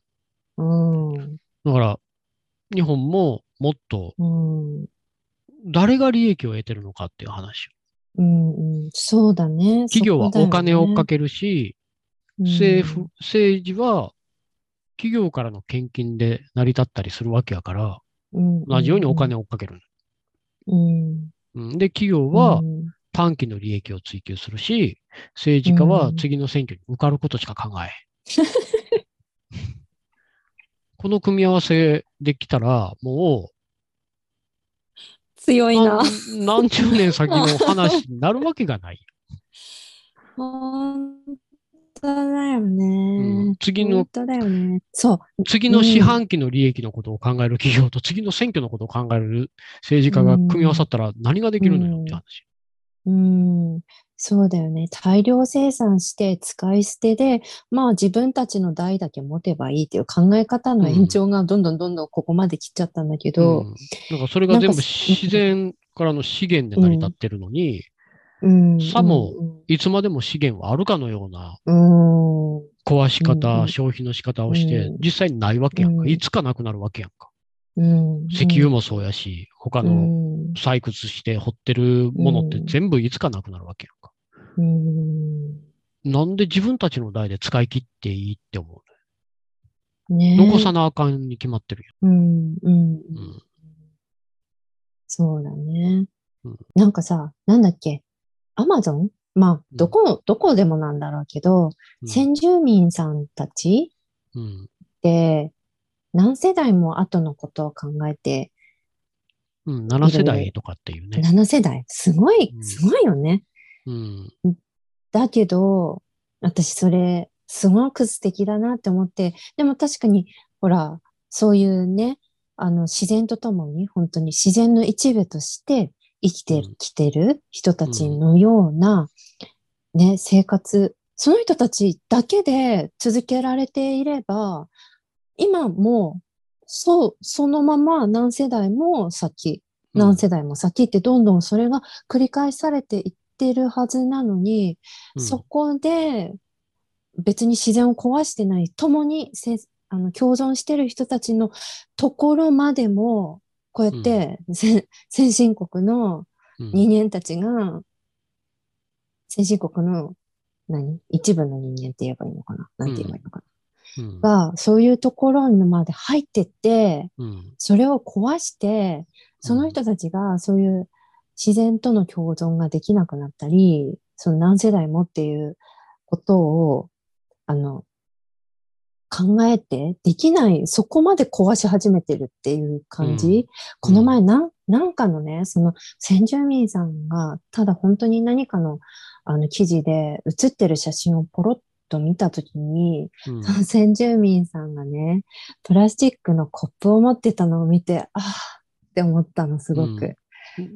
うん。うん。だから、日本ももっとうん。誰が利益を得てるのかっていう話。うん。うんそうだね。企業はお金をかけ、けるし、うん政府、政治は企業からの献金で成り立ったりするわけやから、うん同じようにお金を追っかける。うん。うん、で、企業はうん短期の利益を追求するし、政治家は次の選挙に受かることしか考えへん。この組み合わせできたら、もう強いな。何、何十年先の話になるわけがない。本当だよね。うん次の本当だよね。そう。次の四半期の利益のことを考える企業と次の選挙のことを考える政治家が組み合わさったら何ができるのよって話。うん、そうだよね。大量生産して使い捨てで、まあ自分たちの代だけ持てばいいっていう考え方の延長がどんどんどんどんここまで来ちゃったんだけど、うん、なんかそれが全部自然からの資源で成り立ってるのに、うん。さもいつまでも資源はあるかのような。壊し方、消費の仕方をして、うん実際にないわけやんか。うんいつかなくなるわけやんか。うん。石油もそうやし、他うのん、採掘して掘ってるものってうん全部いつかなくなるわけやんか。うん。なんで自分たちの代で使い切っていいって思うねの残さなあかんに決まってるうん、うん。やん。うん。そうだねうん。なんかさ、なんだっけ、アマゾンまあ、どこ、どこでもなんだろうけど、うん先住民さんたちうん。って何世代も後のことを考えて、うん。7世代とかっていうね。7世代。すごい、うんすごいよね。うん。だけど、私それ、すごく素敵だなって思って、でも確かに、ほら、そういうね、あの、自然とともに、本当に自然の一部として生きてうん。きてる人たちのような、ね、生活、その人たちだけで続けられていれば、今も、そう、そのまま何世代も先、何世代も先ってどんどんそれが繰り返されていってるはずなのに、うん。そこで別に自然を壊してない、共にせあの共存してる人たちのところまでも、こうやって、せ先進国のうん。人間たちが、先進国の何？一部の人間って言えばいいのかな？なんて言えばいいのかうん。な、が、そういうところにまで入ってって、うん。それを壊して、その人たちがそういう自然との共存ができなくなったり、その何世代もっていうことを、あの、考えてできない、そこまで壊し始めてるっていう感じ。うんこの前なん、なんかのね、その先住民さんが、ただ本当に何かの、あの記事で写ってる写真をポロッと見たときに、うんその先住民さんがね、プラスチックのコップを持ってたのを見て、ああって思ったの、すごく。うん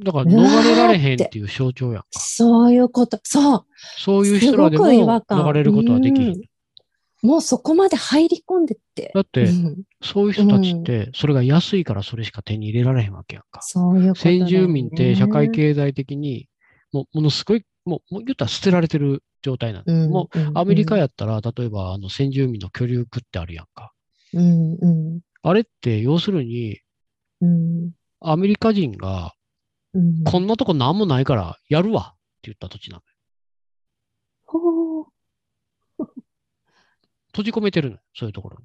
だから逃れられへんっていう象徴や。そういうこと、そう。そういう人らでも逃れることはできる。うんもうそこまで入り込んでって。だってうんそういう人たちって、それが安いからそれしか手に入れられへんわけやんか。そういうことね。先住民って社会経済的に、もうものすごい、もうもう言ったら捨てられてる状態なんで、うん、もうアメリカやったら、例えばあの先住民の居留区ってあるやんか。うん、うん、あれって要するに、うん、アメリカ人が、うん。こんなとこなんもないからやるわって言った土地なのよ。ほう閉じ込めてるのよ、そういうところに。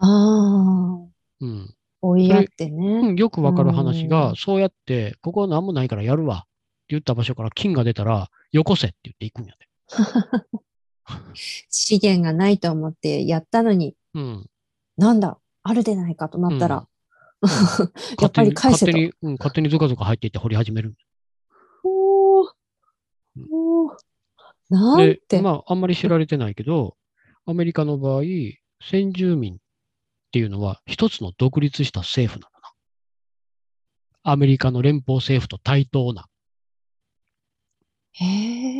ああ、うん。追いやってうね。ん、よくわかる話うが、んそうやって、ここは何もないからやるわって言った場所から金が出たら、よこせって言って行くんやで。資源がないと思ってやったのに、うん。なんだ、あるでないかとなったら、やっぱり返せと勝手。に、うん、勝手にズカズカ入っていって掘り始める。ほうほうなんで、て。まあ、あんまり知られてないけど、アメリカの場合、先住民っていうのは一つの独立した政府なのな。アメリカの連邦政府と対等な。へ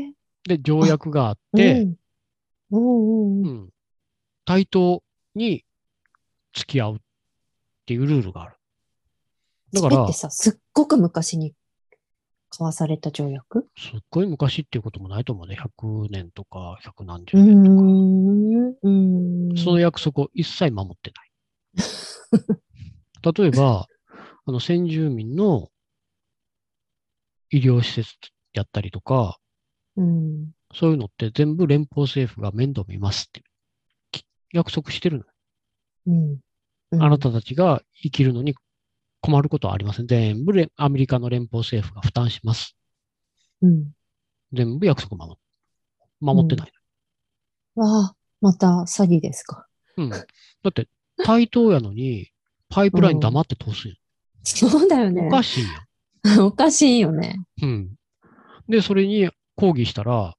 え。で、条約があって、うん、うん対等に付き合うっていうルールがある。だからって、さ、すっごく昔に交わされた条約？すっごい昔っていうこともないと思うね。100年とか100何十年とか。ん。うーん。その約束を一切守ってない。例えば、あの先住民の医療施設やったりとか、うん。そういうのって全部連邦政府が面倒見ますってき約束してるのよ。うん。うんあなたたちが生きるのに困ることはありません。全部れアメリカの連邦政府が負担します。うん。全部約束守っ守ってない。わあ、また詐欺ですか？うん。だって、対等やのに、パイプライン黙って通すんやそうだよねお。かしいやん。おかしいよね。うん。で、それに抗議したら、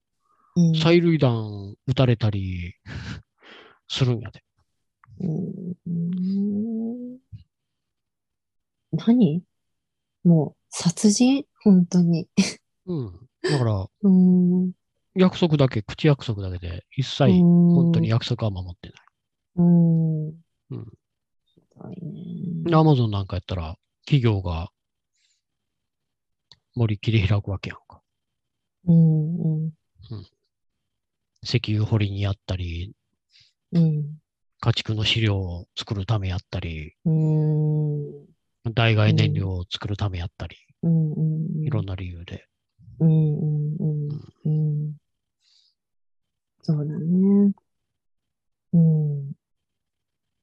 うん催涙弾撃たれたりするんやで。うん何？もう、殺人？本当に。うん。だから、うん。約束だけ、口約束だけで、一切本本当に。約束は守ってない。うん。うん。アマゾンなんかやったら、企業が森切り開くわけやんか。うん。うん。石油掘りにやったり、うん。家畜の飼料を作るためやったり、うん。代替燃料を作るためやったり、うん。うん。いろんな理由で。うん。うん。うん。うん。そうだね。うん。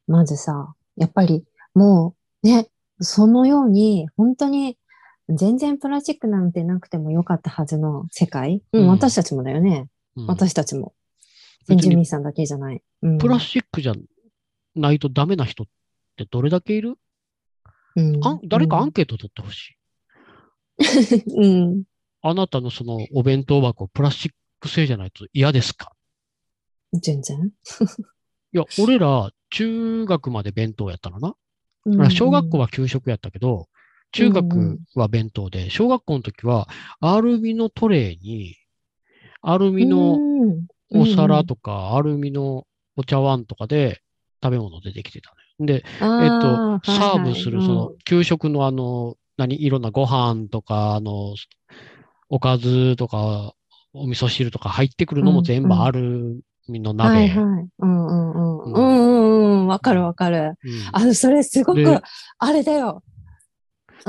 まずさ、やっぱりもうね、そのように本当に全然プラスチックなんてなくてもよかったはずの世界。うん、うん私たちもだよね。うん私たちも。先住民さんだけじゃない。うん。プラスチックじゃないとダメな人ってどれだけいる、うん誰かアンケート取ってほしい。うん。あなたのそのお弁当箱、プラスチック製じゃないと嫌ですか？全然。いや、俺ら中学まで弁当やったのな。うん小学校は給食やったけど、中学は弁当で、小学校の時はアルミのトレーに、アルミのお皿とか、アルミのお茶碗とかで食べ物出てきてたのよ。で、か、えっあと、サーブする、そのうん、給食のあの、何、いろんなご飯とか、あの、おかずとか、お味噌汁とか入ってくるのも全部うんうんアルミのはい鍋。はい。うんうんうん。ううんんうんうん。わかるわかる。うんあ、それすごくで、あれだよ。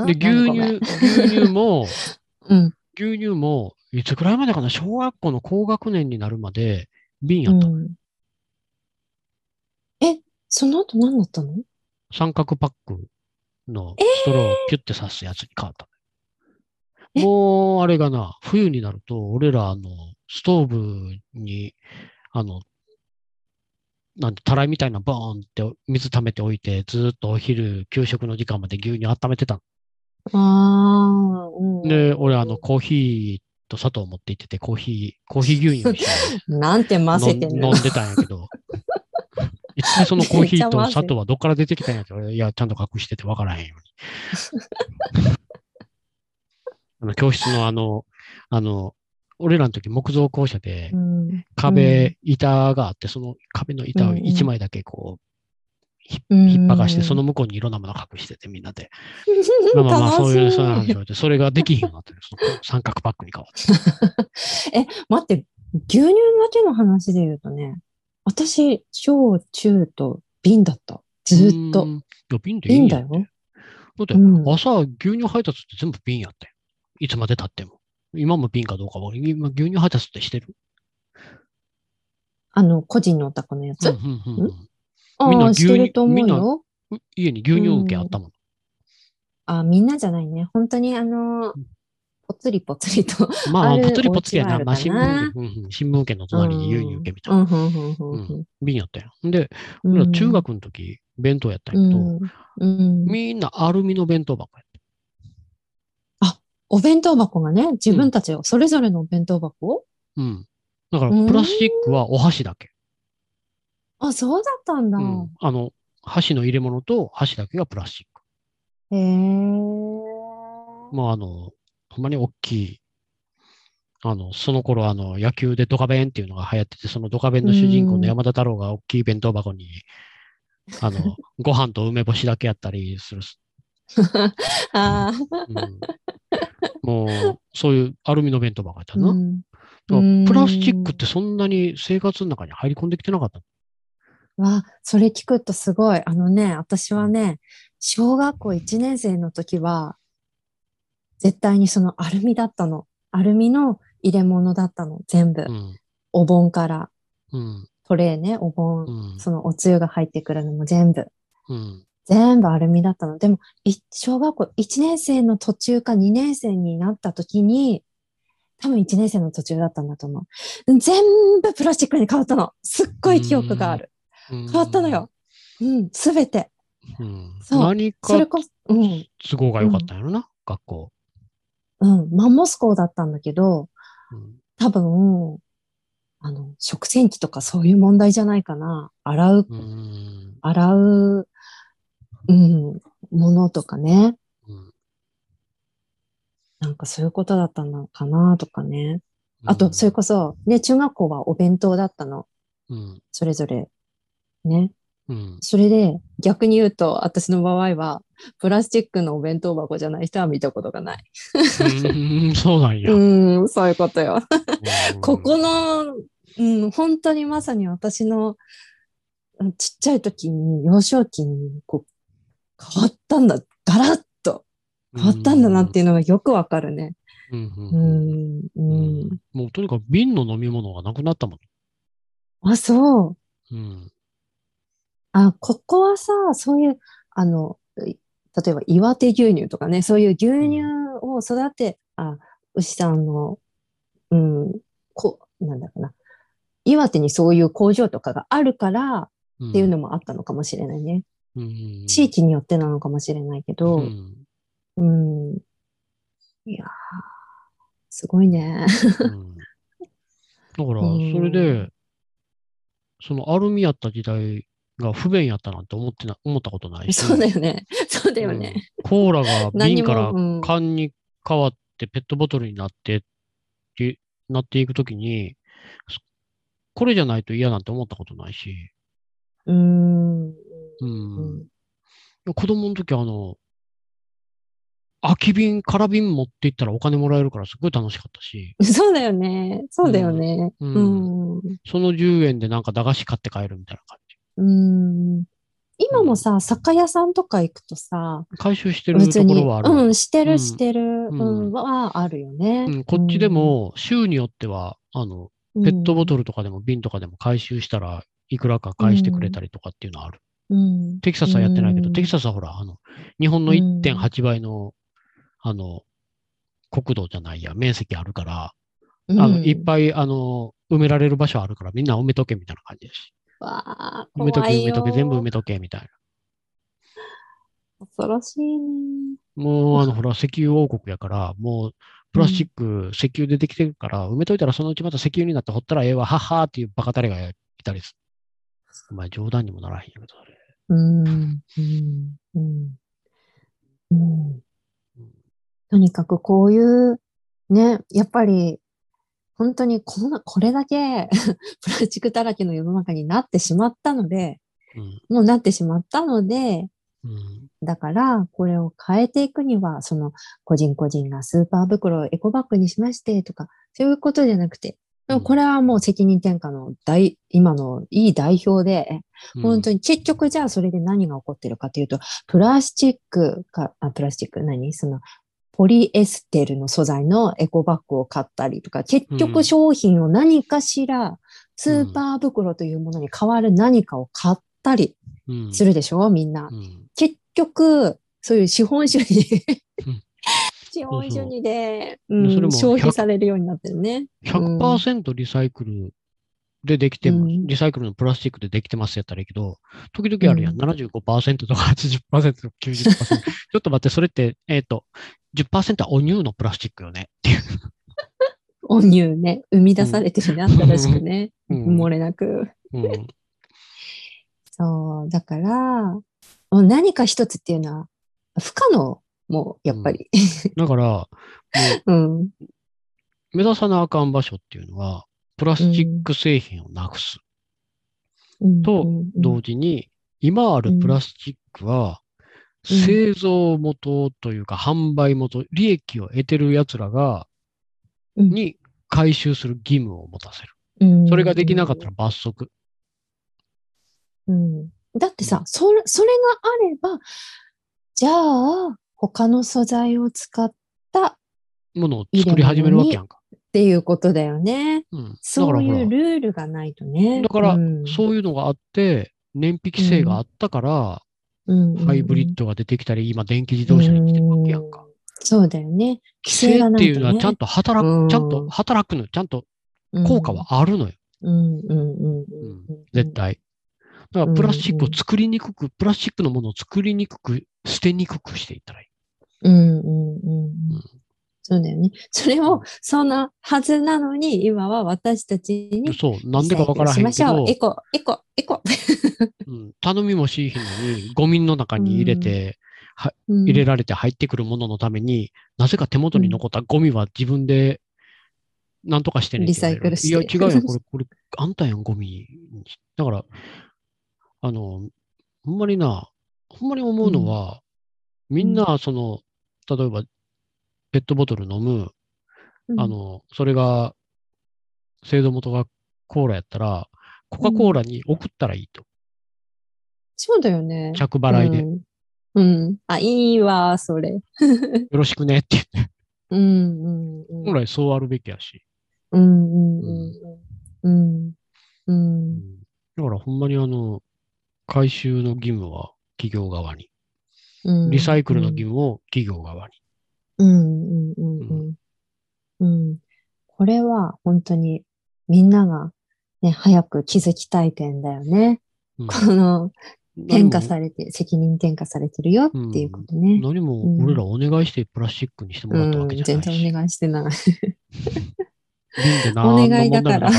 で、うん牛乳、牛乳も、うん。牛乳も、いつくらいまでかな小学校の高学年になるまで瓶やった。うんえ、その後何だったの？三角パックのストローをピュッて刺すやつに変わった。え？もう、あれがな、冬になると、俺ら、あの、ストーブに、あの、なんて、たらいみたいなボーンって水溜めておいて、ずーっとお昼、給食の時間まで牛乳温めてたああ、うん。の。で、俺、あの、コーヒーと砂糖持って行ってて、コーヒー、コーヒー牛乳にして なんて混ぜてんの飲んでたんやけど、一体そのコーヒーと砂糖はどっから出てきたんやって、俺いや、ちゃんと隠してて分からへんように。あの教室のあの、あの、俺らの時木造校舎でうん壁、板があって、その壁の板をうんうん一枚だけこう、うん引っ張がして、その向こうにいろんなもの隠してて、みんなで。まあまあまあ、そういう、そういう話をして、それができひんようになってる。その三角パックに変わって。え、待って、牛乳だけの話で言うとね、私、小中と瓶だった。ずーっと。いや、瓶でいい瓶だよ。だって、うん朝、牛乳配達って全部瓶やって。いつまで経っても。今も瓶かどうかは、今、牛乳配達ってしてる？あの、個人のお宅のやつ？うんうんうんみんな牛乳してると思うんよ。う家に牛乳受けあったもん。あ、みんなじゃないね。本当にあのうん、ぽつりぽつりと。まあ、ぽつりぽつりやな。まあ、新聞うんうん新聞受けの隣に牛乳受けみたいうん、な。瓶やったよ。で、うん。俺ら中学の時、弁当やったんやけど。みんなアルミの弁当箱やった。お弁当箱がね、自分たちを、それぞれのお弁当箱うん。だから、うんプラスチックはお箸だけ。あ、そうだったんだ。うん。あの、箸の入れ物と箸だけがプラスチック。へえ。まあ、あの、ほんまに大きい、あの、その頃、あの、野球でドカベンっていうのが流行ってて、そのドカベンの主人公の山田太郎が大きい弁当箱に、あの、ご飯と梅干しだけやったりする。あうん、もう、そういうアルミの弁当箱やったあ、な。うん。だからうんプラスチックってそんなに生活の中に入り込んできてなかった。わ、それ聞くとすごい。あのね、私はね、小学校1年生の時は、絶対にそのアルミだったの。アルミの入れ物だったの、全部。うん。お盆から、うん。トレーね、お盆、うん。そのおつゆが入ってくるのも全部。うん。全部アルミだったの。でも、い小学校1年生の途中か2年生になった時に、多分1年生の途中だったんだと思う。全部プラスチックに変わったの。すっごい記憶がある。変変わったのよ。うん、すべて。うん。そう何かそれこそ、うん、都合が良かったんやろな、学校。うん、マンモス校だったんだけど、うん。多分、あの、食洗機とかそういう問題じゃないかな。洗う、うん。洗う、うん、ものとかね。うんなんかそういうことだったのかなとかね。あと、それこそ、ね、中学校はお弁当だったの。うん。それぞれ。ね。うん。それで、逆に言うと、私の場合は、プラスチックのお弁当箱じゃない人は見たことがない。うんそうなんや。うん、そういうことよ。うんここの、うん、本当にまさに私のうんちっちゃい時に、幼少期にこう変わったんだ、ガラッと変わったんだなっていうのがよくわかるね。うんうんううんん、うん。もうとにかく瓶の飲み物がなくなったもん。あ、そう。うん。あ、ここはさ、そういう、あの、い例えば岩手牛乳とかね、そういう牛乳を育て、あ、牛さんの、うん、こ、なんだかな。岩手にそういう工場とかがあるからっっていうのもあったのかもしれないね。うん、地域によってなのかもしれないけうど、んうん。いやー、すごいね。うんだから、うんそれで、そのアルミやった時代が不便やったなんて思ってな、思ったことないし。そうだよね。そうだよね。うんコーラが 瓶からうん缶に変わってペットボトルになってってなっていくときに、そこれじゃないと嫌なんて思ったことないし、うーん。うんうん子供の時あの、空き瓶、空瓶持って行ったらお金もらえるからすごい楽しかったし、そうだよね。そうだよね。ううんん。その10円でなんか駄菓子買って帰るみたいな感じ。うん。今もさ、酒屋さんとか行くとさ、回収してるところはある。うん、してる、うんしてる、んうん、はあるよね。うんこっちでも、州によっては、あの、うん、ペットボトルとかでも瓶とかでも回収したらいくらか返してくれたりとかっていうのはある。うん、テキサスはやってないけど、うんテキサスはほら、あの、日本のうん1.8倍の、あの、国土じゃないや、面積あるから、うん、あの、いっぱい、あの、埋められる場所あるから、みんな埋めとけみたいな感じだし。わあ、埋めとけ、埋めとけ、全部埋めとけ、みたいな。恐ろしいね。もう、あの、ほら、石油王国やから、もう、プラスチック、石油でできてるから、埋めといたらそのうちまた石油になって掘ったらええわ、はっはーっていうバカタレがいたりする。お前冗談にもならへんやけど、それ。うん、うん、うん、とにかくこういう、ね、やっぱり、本当にこん。な、これだけプラスチックだらけの世の中になってしまったので、うん。もうなってしまったので、うん。だから、これを変えていくには、その、個人個人がスーパー袋をエコバッグにしましてとか、そういうことじゃなくて、でもこれはもう責任転嫁の大、今のいい代表で、本当に。に結局じゃあそれで何が起こってるかというと、プラスチックか、あ、プラスチック何？その、ポリエステルの素材のエコバッグを買ったりとか、結うん局商品を何かしら、スーパー袋というものに代わる何かを買ったりうんするでしょ？みんなう。ん。結局、そういう資本主義うん、資本主義で、うん消費100されるようになってるね。100%リサイクルでできても、うんリサイクルのプラスチックでできてますやったらいいけど、時々あるやん。うん75%とか80%とか90%。ちょっと待って、それって、えっ、と、10%はお乳のプラスチックよね？っていう。お乳ね、生み出されてるね、新しくね。うん漏れなく。うん。そう、だから、何か一つっていうのは不可能、もう、やっぱり。だから、もう うん。目指さなあかん場所っていうのは、プラスチック製品をなくす。うんと同時に、今あるプラスチックは、うん製造元というか、販売元、利益を得てる奴らが、うんに回収する義務を持たせる。うんそれができなかったら罰則。うんだってさ、それ、それがあれば、じゃあ、他の素材を使ったものを作り始めるわけやんか。っていうことだよね。うん。そういう、ルールがないとね。だからうんそういうのがあって、燃費規制があったから、うんハイブリッドが出てきたり、今電気自動車に来てるわけやんか。うんそうだよね。規規制ね。っていうのはちゃんと働うんく、ちゃんと働くのよ。ちゃんと効果はあるのよ。うん、うん、うん、うんうんうん。絶対。だからプラスチックを作りにくく、プラスチックのものを作りにくく、捨てにくくしていったらいい。うん、うん、うんうん。そうだよね。それも、そんなはずなのに、今は私たちに、そう、なんでかわからへんけどしましょう。エコ、エコ、エコ。うん、頼みもしいひんのに、ゴミの中に入れて、入入れられて入ってくるもののために、なぜか手元に残ったゴミは自分でなんとかしてねリサイクルしていや、違うよ。これ、これ、あんたやん、ゴミ。だから、あの、ほんまにな、ほんまに思うのは、みんな、その、例えば、ペットボトル飲む、うんあ、の、それが、製造元がコーラやったら、コカ・コーラに送ったらいいと。そうだよね。着払いで。うん。うん。あ、いいわ、それ。よろしくねって言って。うん、うん、うん。本来そうあるべきやし。うん、うん、うん。うん。うん。だからほんまにあの、回収の義務は企業側に、うん。リサイクルの義務を企業側に。うん、うん、うん、うん。うん。これは本当にみんながね、早く気づきたい点だよね。うんこの、転嫁されて、責任転嫁されてるよっていうことね。何も俺らお願いしてプラスチックにしてもらったうん、わけじゃないし。全然お願いしてない。お願いだから。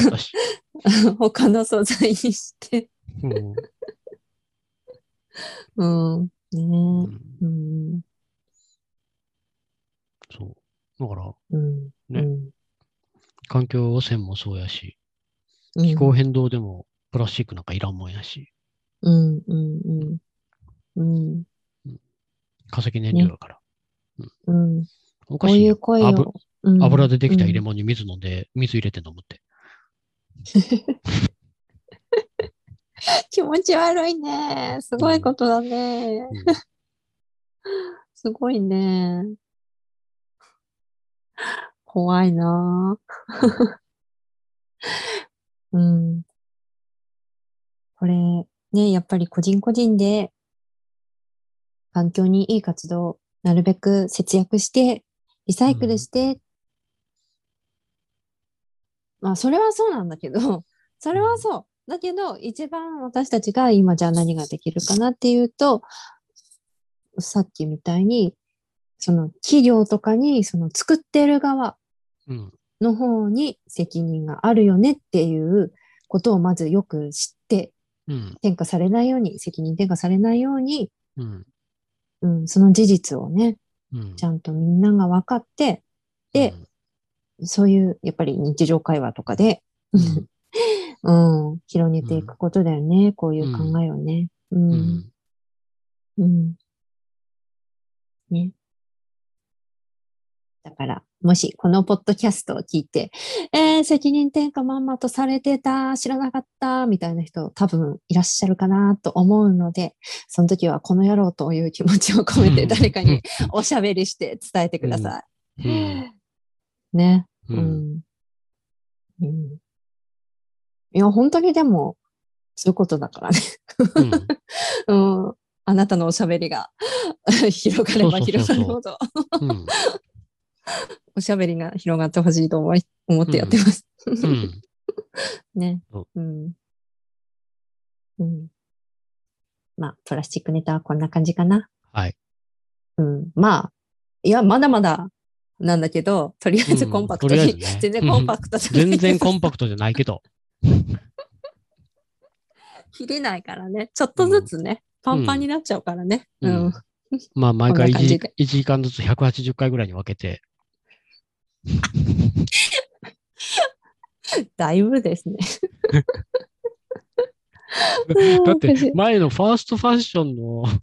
他の素材にして。うんうん。ねうんうん。そう。だから、うん。ねうん環境汚染もそうやし、うん気候変動でもプラスチックなんかいらんもんやし、うん、うん、うん。うん。化石燃料だから。うん。おかしいよこういう声油でできた入れうん物に水飲んで、水入れて飲むって。気持ち悪いね。すごいことだね。うんすごいね。怖いなぁ うん。これ、ね、やっぱり個人個人で、環境にいい活動、なるべく節約して、リサイクルして、まあ、それはそうなんだけど、それはそう。だけど、一番私たちが今じゃあ何ができるかなっていうと、さっきみたいに、その企業とかに、その作ってる側うん。の方に責任があるよねっていうことをまずよく知って、うん。転嫁されないように、責任転嫁されないように、うん。うん、その事実をね、うん。ちゃんとみんなが分かって、でうん、そういう、やっぱり日常会話とかで、うん、広げていくことだよね。こういう考えをね。う。うんん。うん。ね。だから、もしこのポッドキャストを聞いて、えー、責任転嫁まんまとされてた、知らなかった、みたいな人多分いらっしゃるかなと思うので、その時はこの野郎という気持ちを込めて誰かにおしゃべりして伝えてください。うん。ね。う。うんん。うん。いや、本当にでも、そういうことだからね。うん。うん。あなたのおしゃべりが 広がれば広がるほど、うん。おしゃべりが広がってほしいと思い、思ってやってます。うん。ねそう。うん。うん。まあ、プラスチックネタはこんな感じかな。はい。うん。まあ、いや、まだまだなんだけど、とりあえずうんコンパクトに、とりあえずね全然コンパクトじゃない全然コンパパクトじゃないけど。切れないからね。ちょっとずつね、パンパンになっちゃうからね。ううんん。まあ、毎回1 こんな感じ時1時間ずつ180回ぐらいに分けて。だいぶですね。だってい、前のファーストファッションのうん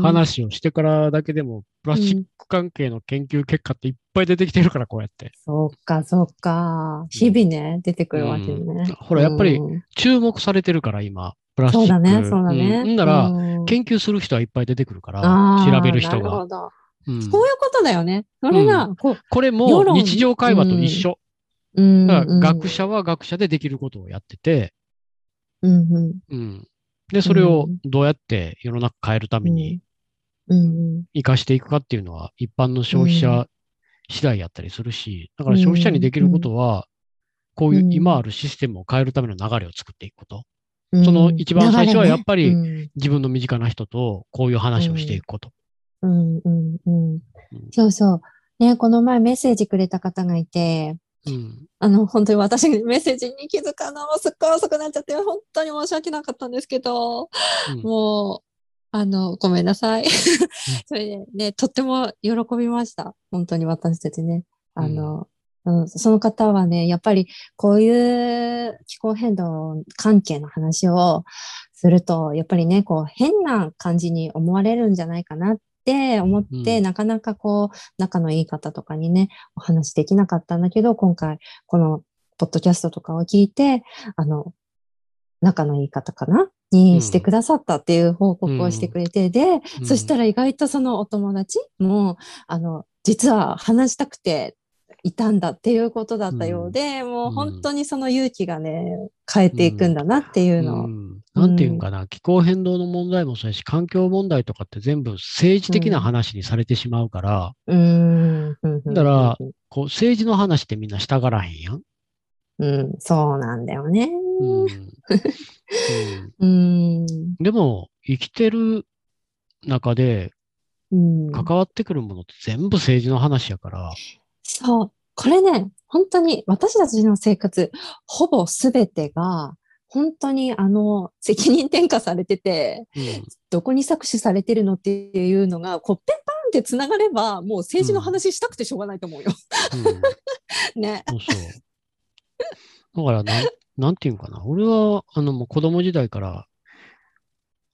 話をしてからだけでも、プラスチック関係の研究結果っていっぱい出てきてるから、こうやって。そうか、そうか。日々ね、出てくるわけね。うんほらやっぱりうん注目されてるから、今、プラスチック。そうだね、そうだね。んんなら、うん研究する人はいっぱい出てくるから、調べる人が。なるほど。うんそういうことだよね。それが、こう、これ世も論日常会話と一緒。学者は学者でできることをやってて、うんうんうん。で、それをどうやって世の中変えるためにうん。活かしていくかっていうのは、一般の消費者次第やったりするし、だから消費者にできることは、こういううん。今あるシステムを変えるための流れを作っていくこと。うん。その一番最初はやっぱり自分の身近な人とこういう話をしていくこと。うんうん。うん。そうそう。ね、この前メッセージくれた方がいて、うん。あの、本当に私がメッセージに気づかのもすっごい遅くなっちゃって、本当に申し訳なかったんですけど、うんもう、あの、ごめんなさい。それでね、とっても喜びました。本当に私たちね。あの、うん、その方はね、やっぱりこういう気候変動関係の話をすると、やっぱりね、こう変な感じに思われるんじゃないかなって思って、うん。なかなかこう、仲のいい方とかにね、お話できなかったんだけど、今回、このポッドキャストとかを聞いて、あの、仲のいい方かなにしてくださったっていう報告をしてくれて、で、うん。そしたら意外とそのお友達も、あの、実は話したくていたんだっていうことだったようで、もう本当にその勇気がね、変えていくんだなっていうのを。うん。なんていうんかな、気候変動の問題もそうやし、環境問題とかって全部政治的な話にされてしまうから、うーん。うん。だから、こう政治の話ってみんなしたがらへんやん？うん、そうなんだよね。うん。う。ん うん。でも、生きてる中でうん。関わってくるものって全部政治の話やから、そう。これね、本当に私たちの生活、ほぼすべてが、本当にあの、責任転嫁されてて、うんどこに搾取されてるのっていうのが、こう、ペンパンってつながれば、もう政治の話したくてしょうがないと思うよ。うん ね。そう。だからなん、なんていうんかな。俺は、あの、もう子供時代から、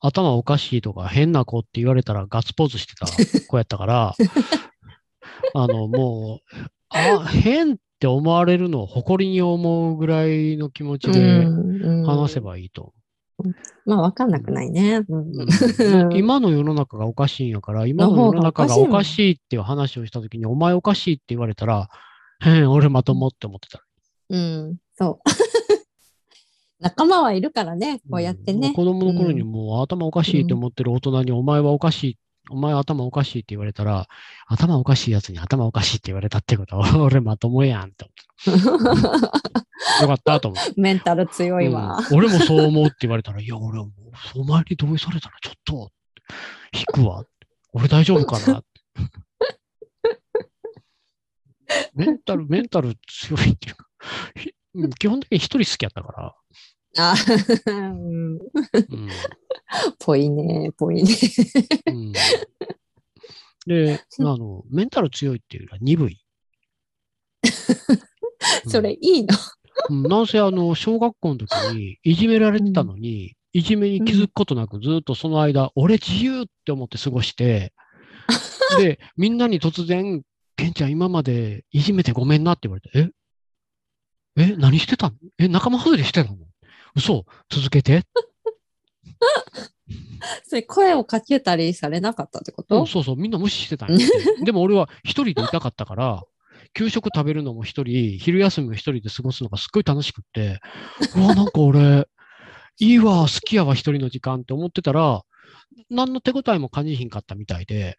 頭おかしいとか変な子って言われたらガッツポーズしてた子やったから、あの、もう、あ、変って思われるのを誇りに思うぐらいの気持ちで話せばいいと。まあ、わかんなくないね。今の世の中がおかしいんやから、今の世の中がおかしいっていう話をしたときに、お前おかしいって言われたら、へん、俺まともって思ってた。うん、そう。仲間はいるからね、こうやってね。子供の頃にうんもう頭おかしいって思ってる大人に、お前はおかしい、お前は頭おかしいって言われたら、頭おかしいやつに頭おかしいって言われたってことは、俺まともやんって思って。よかったと思って。メンタル強いわ。うん俺もそう思うって言われたら、いや、俺はもう、お前に同意されたらちょっと、引くわ。俺大丈夫かな メンタル、メンタル強いっていうか、基本的に一人好きやったから、あ、うん、うん。ぽいね、ぽいね。うん。で、あの、メンタル強いっていうのは鈍い。それいいの？うん、なんせあの、小学校の時にいじめられてたのに、いじめに気づくことなくずっとその間、俺自由って思って過ごして、で、みんなに突然、ケンちゃん今までいじめてごめんなって言われて、え？え、何してたの？え、仲間外れしてたの？嘘続けて。それ声をかけたりされなかったってこうとん、そうそう、みんな無視してたんやって。でも俺は一人でいたかったから、給食食べるのも一人、昼休みも一人で過ごすのがすっごい楽しくって、うわ、なんか俺、いいわ、好きやわ、一人の時間って思ってたら、何の手応えも感じひんかったみたいで、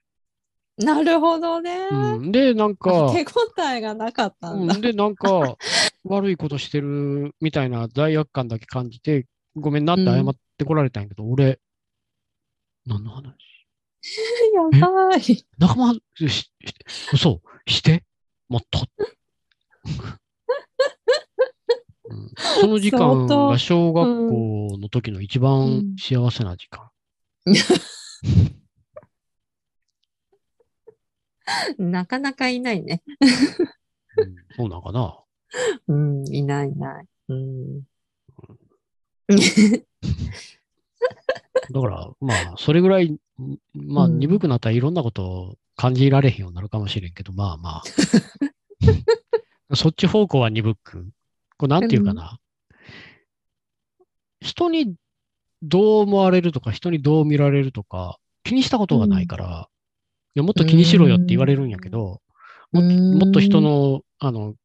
なるほどね。うん、で、なんか、手応えがなかったんだ。うん、で、なんか、悪いことしてるみたいな罪悪感だけ感じて、ごめんなって謝ってこられたんやけど、俺、何の話？やばい。仲間？し、し嘘？して？もっと？うんその時間が小学校の時の一番幸せな時間。なかなかいないね。うんそうなんかな？うん、いないいない。うん。だから、まあ、それぐらい、んまあ、うん鈍くなったらいろんなことを感じられへんようになるかもしれんけど、まあまあ。そっち方向は鈍く。これなんていうかな。人にどう思われるとか、人にどう見られるとか、気にしたことがないから、いやもっと気にしろよって言われるんやけど、ももっと人の、あの、ん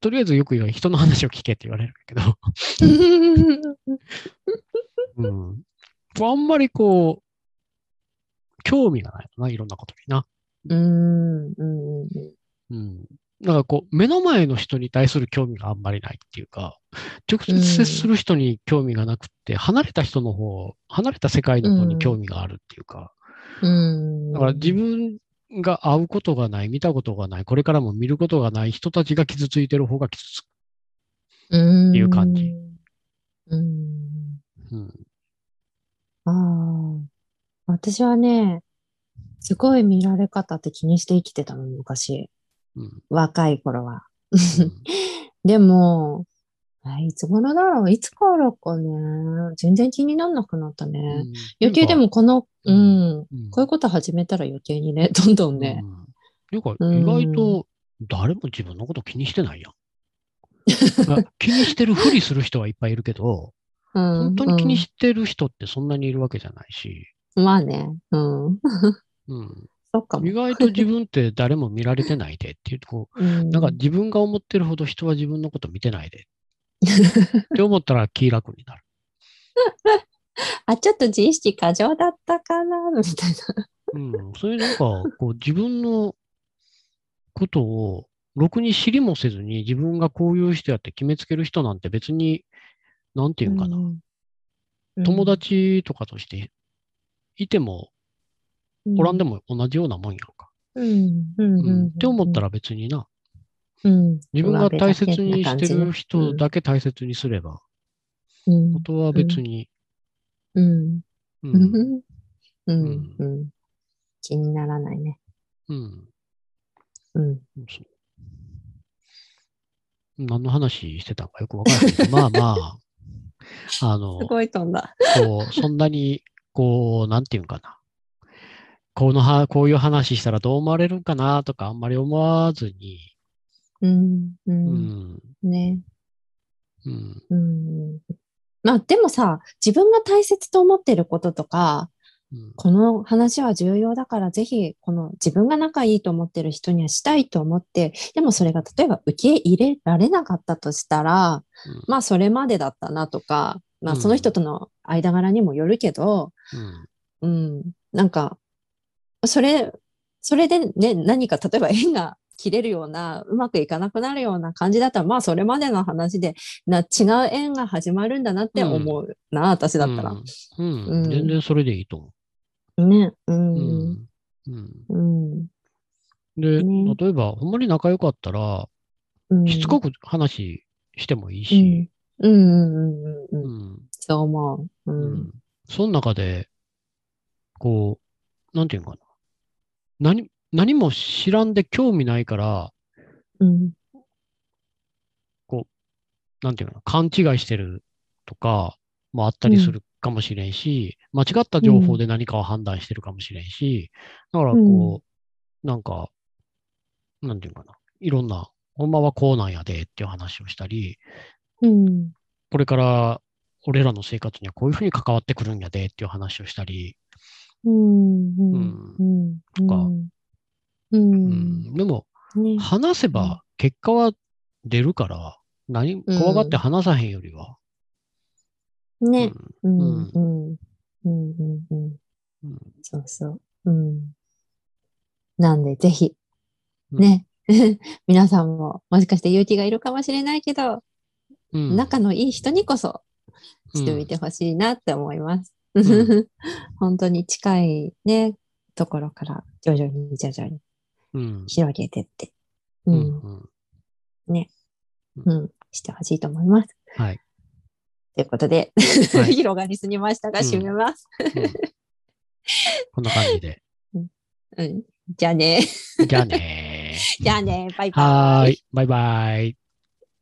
とりあえずよく言う人の話を聞けって言われるんやけど、うん。あんまりこう、興味がないな、いろんなことにな。うん、うん、うん。だからこう、目の前の人に対する興味があんまりないっていうか、直接接する人に興味がなくって、離れた人の方、離れた世界の方に興味があるっていうか、うん。だから自分が会うことがない、見たことがない、これからも見ることがない人たちが傷ついてる方が傷つく。いう感じうん。うん。ああ。私はね、すごい見られ方って気にして生きてたの、昔。うん。若い頃は。うん でも、あいつ頃だろう？いつからかね。全然気になんなくなったね。うん余計でもこの、ううんこういうこと始めたら余計にね、どんどんね。うんなんか意外と誰も自分のこと気にしてないやん。あ 気にしてるふりする人はいっぱいいるけど、うん、本当に気にしてる人ってそんなにいるわけじゃないし、うんまあね。うん。うん、そっかも意。外と自分って誰も見られてないでっていうこう、うん、なんか自分が思ってるほど人は自分のこと見てないでって思ったら気楽になる。あ、ちょっと自意識過剰だったかな、みたいな。うん、そういうなんかこう自分のことをろくに知りもせずに自分がこういう人やって決めつける人なんて別に、なんていうんかな、うん。友達とかとしていても、おらんでも、も同じようなもんやんか。うん。うん。うん。うん。って思ったら別にな、うん、自分が大切にしてる上人だけ大切にすれば、辺だけあとは別に、うん。ううんん。うん。気にならないね。うん、うん。何の話してたのかよくわからないけど、まあまあ、あの、すごい飛んだ。こう、そんなに、こう、なんていうんかな。このは、こういう話したらどう思われるんかなとかあんまり思わずに、うん。う。うんん、ね。うん、うん。まあでもさ、自分が大切と思ってることとか、うん、この話は重要だからぜひこの自分が仲いいと思ってる人にはしたいと思って、でもそれが例えば受け入れられなかったとしたら、うん。まあそれまでだったなとか、まあうん。その人との間柄にもよるけど、うん、うん、なんか、それ、それでね、何か例えば縁が切れるような、うまくいかなくなるような感じだったら、まあそれまでの話でな違う縁が始まるんだなって思うな、私だったら。うん、うんうん全然それでいいと思ね。う。う。ん。うん、うん。うん。で、ね例えば、ほんまに仲良かったら、うん。しつこく話してもいいし、うん。うんうんうんう。うんん、そう思う。う。うんん。その中で、こう、なんていうのかな。何、何も知らんで興味ないから、うん。なんていうのかな、勘違いしてるとかもあったりするかもしれんし、間違った情報で何かを判断してるかもしれんし、だからこう、なんか、なんていうのかな、いろんな、ほんまはこうなんやでっていう話をしたり、うん。これから俺らの生活にはこういうふうに関わってくるんやでっていう話をしたり、うん。う。うんうん。とかう。うんん、でもね。話せば結果は出るから、何、怖がって話さへんよりは、ね。う。うんんうん。うん。うん。うん。うんそうそう。うん。なんで、ぜひ、うんね。皆さんも、もしかして勇気がいるかもしれないけど、うん仲のいい人にこそしてみうんてほしいなって思います。ん 本当に近いね、ところから徐々に徐々にうん広げてって、ううんん、うんうん、してほしいと思います。はい。ということで、はい 広がりすぎましたが、うん締めます。うんこんな感じで。うん、じゃあね。じゃあねー。じゃあね。バイバイ。はーい。バイバイ。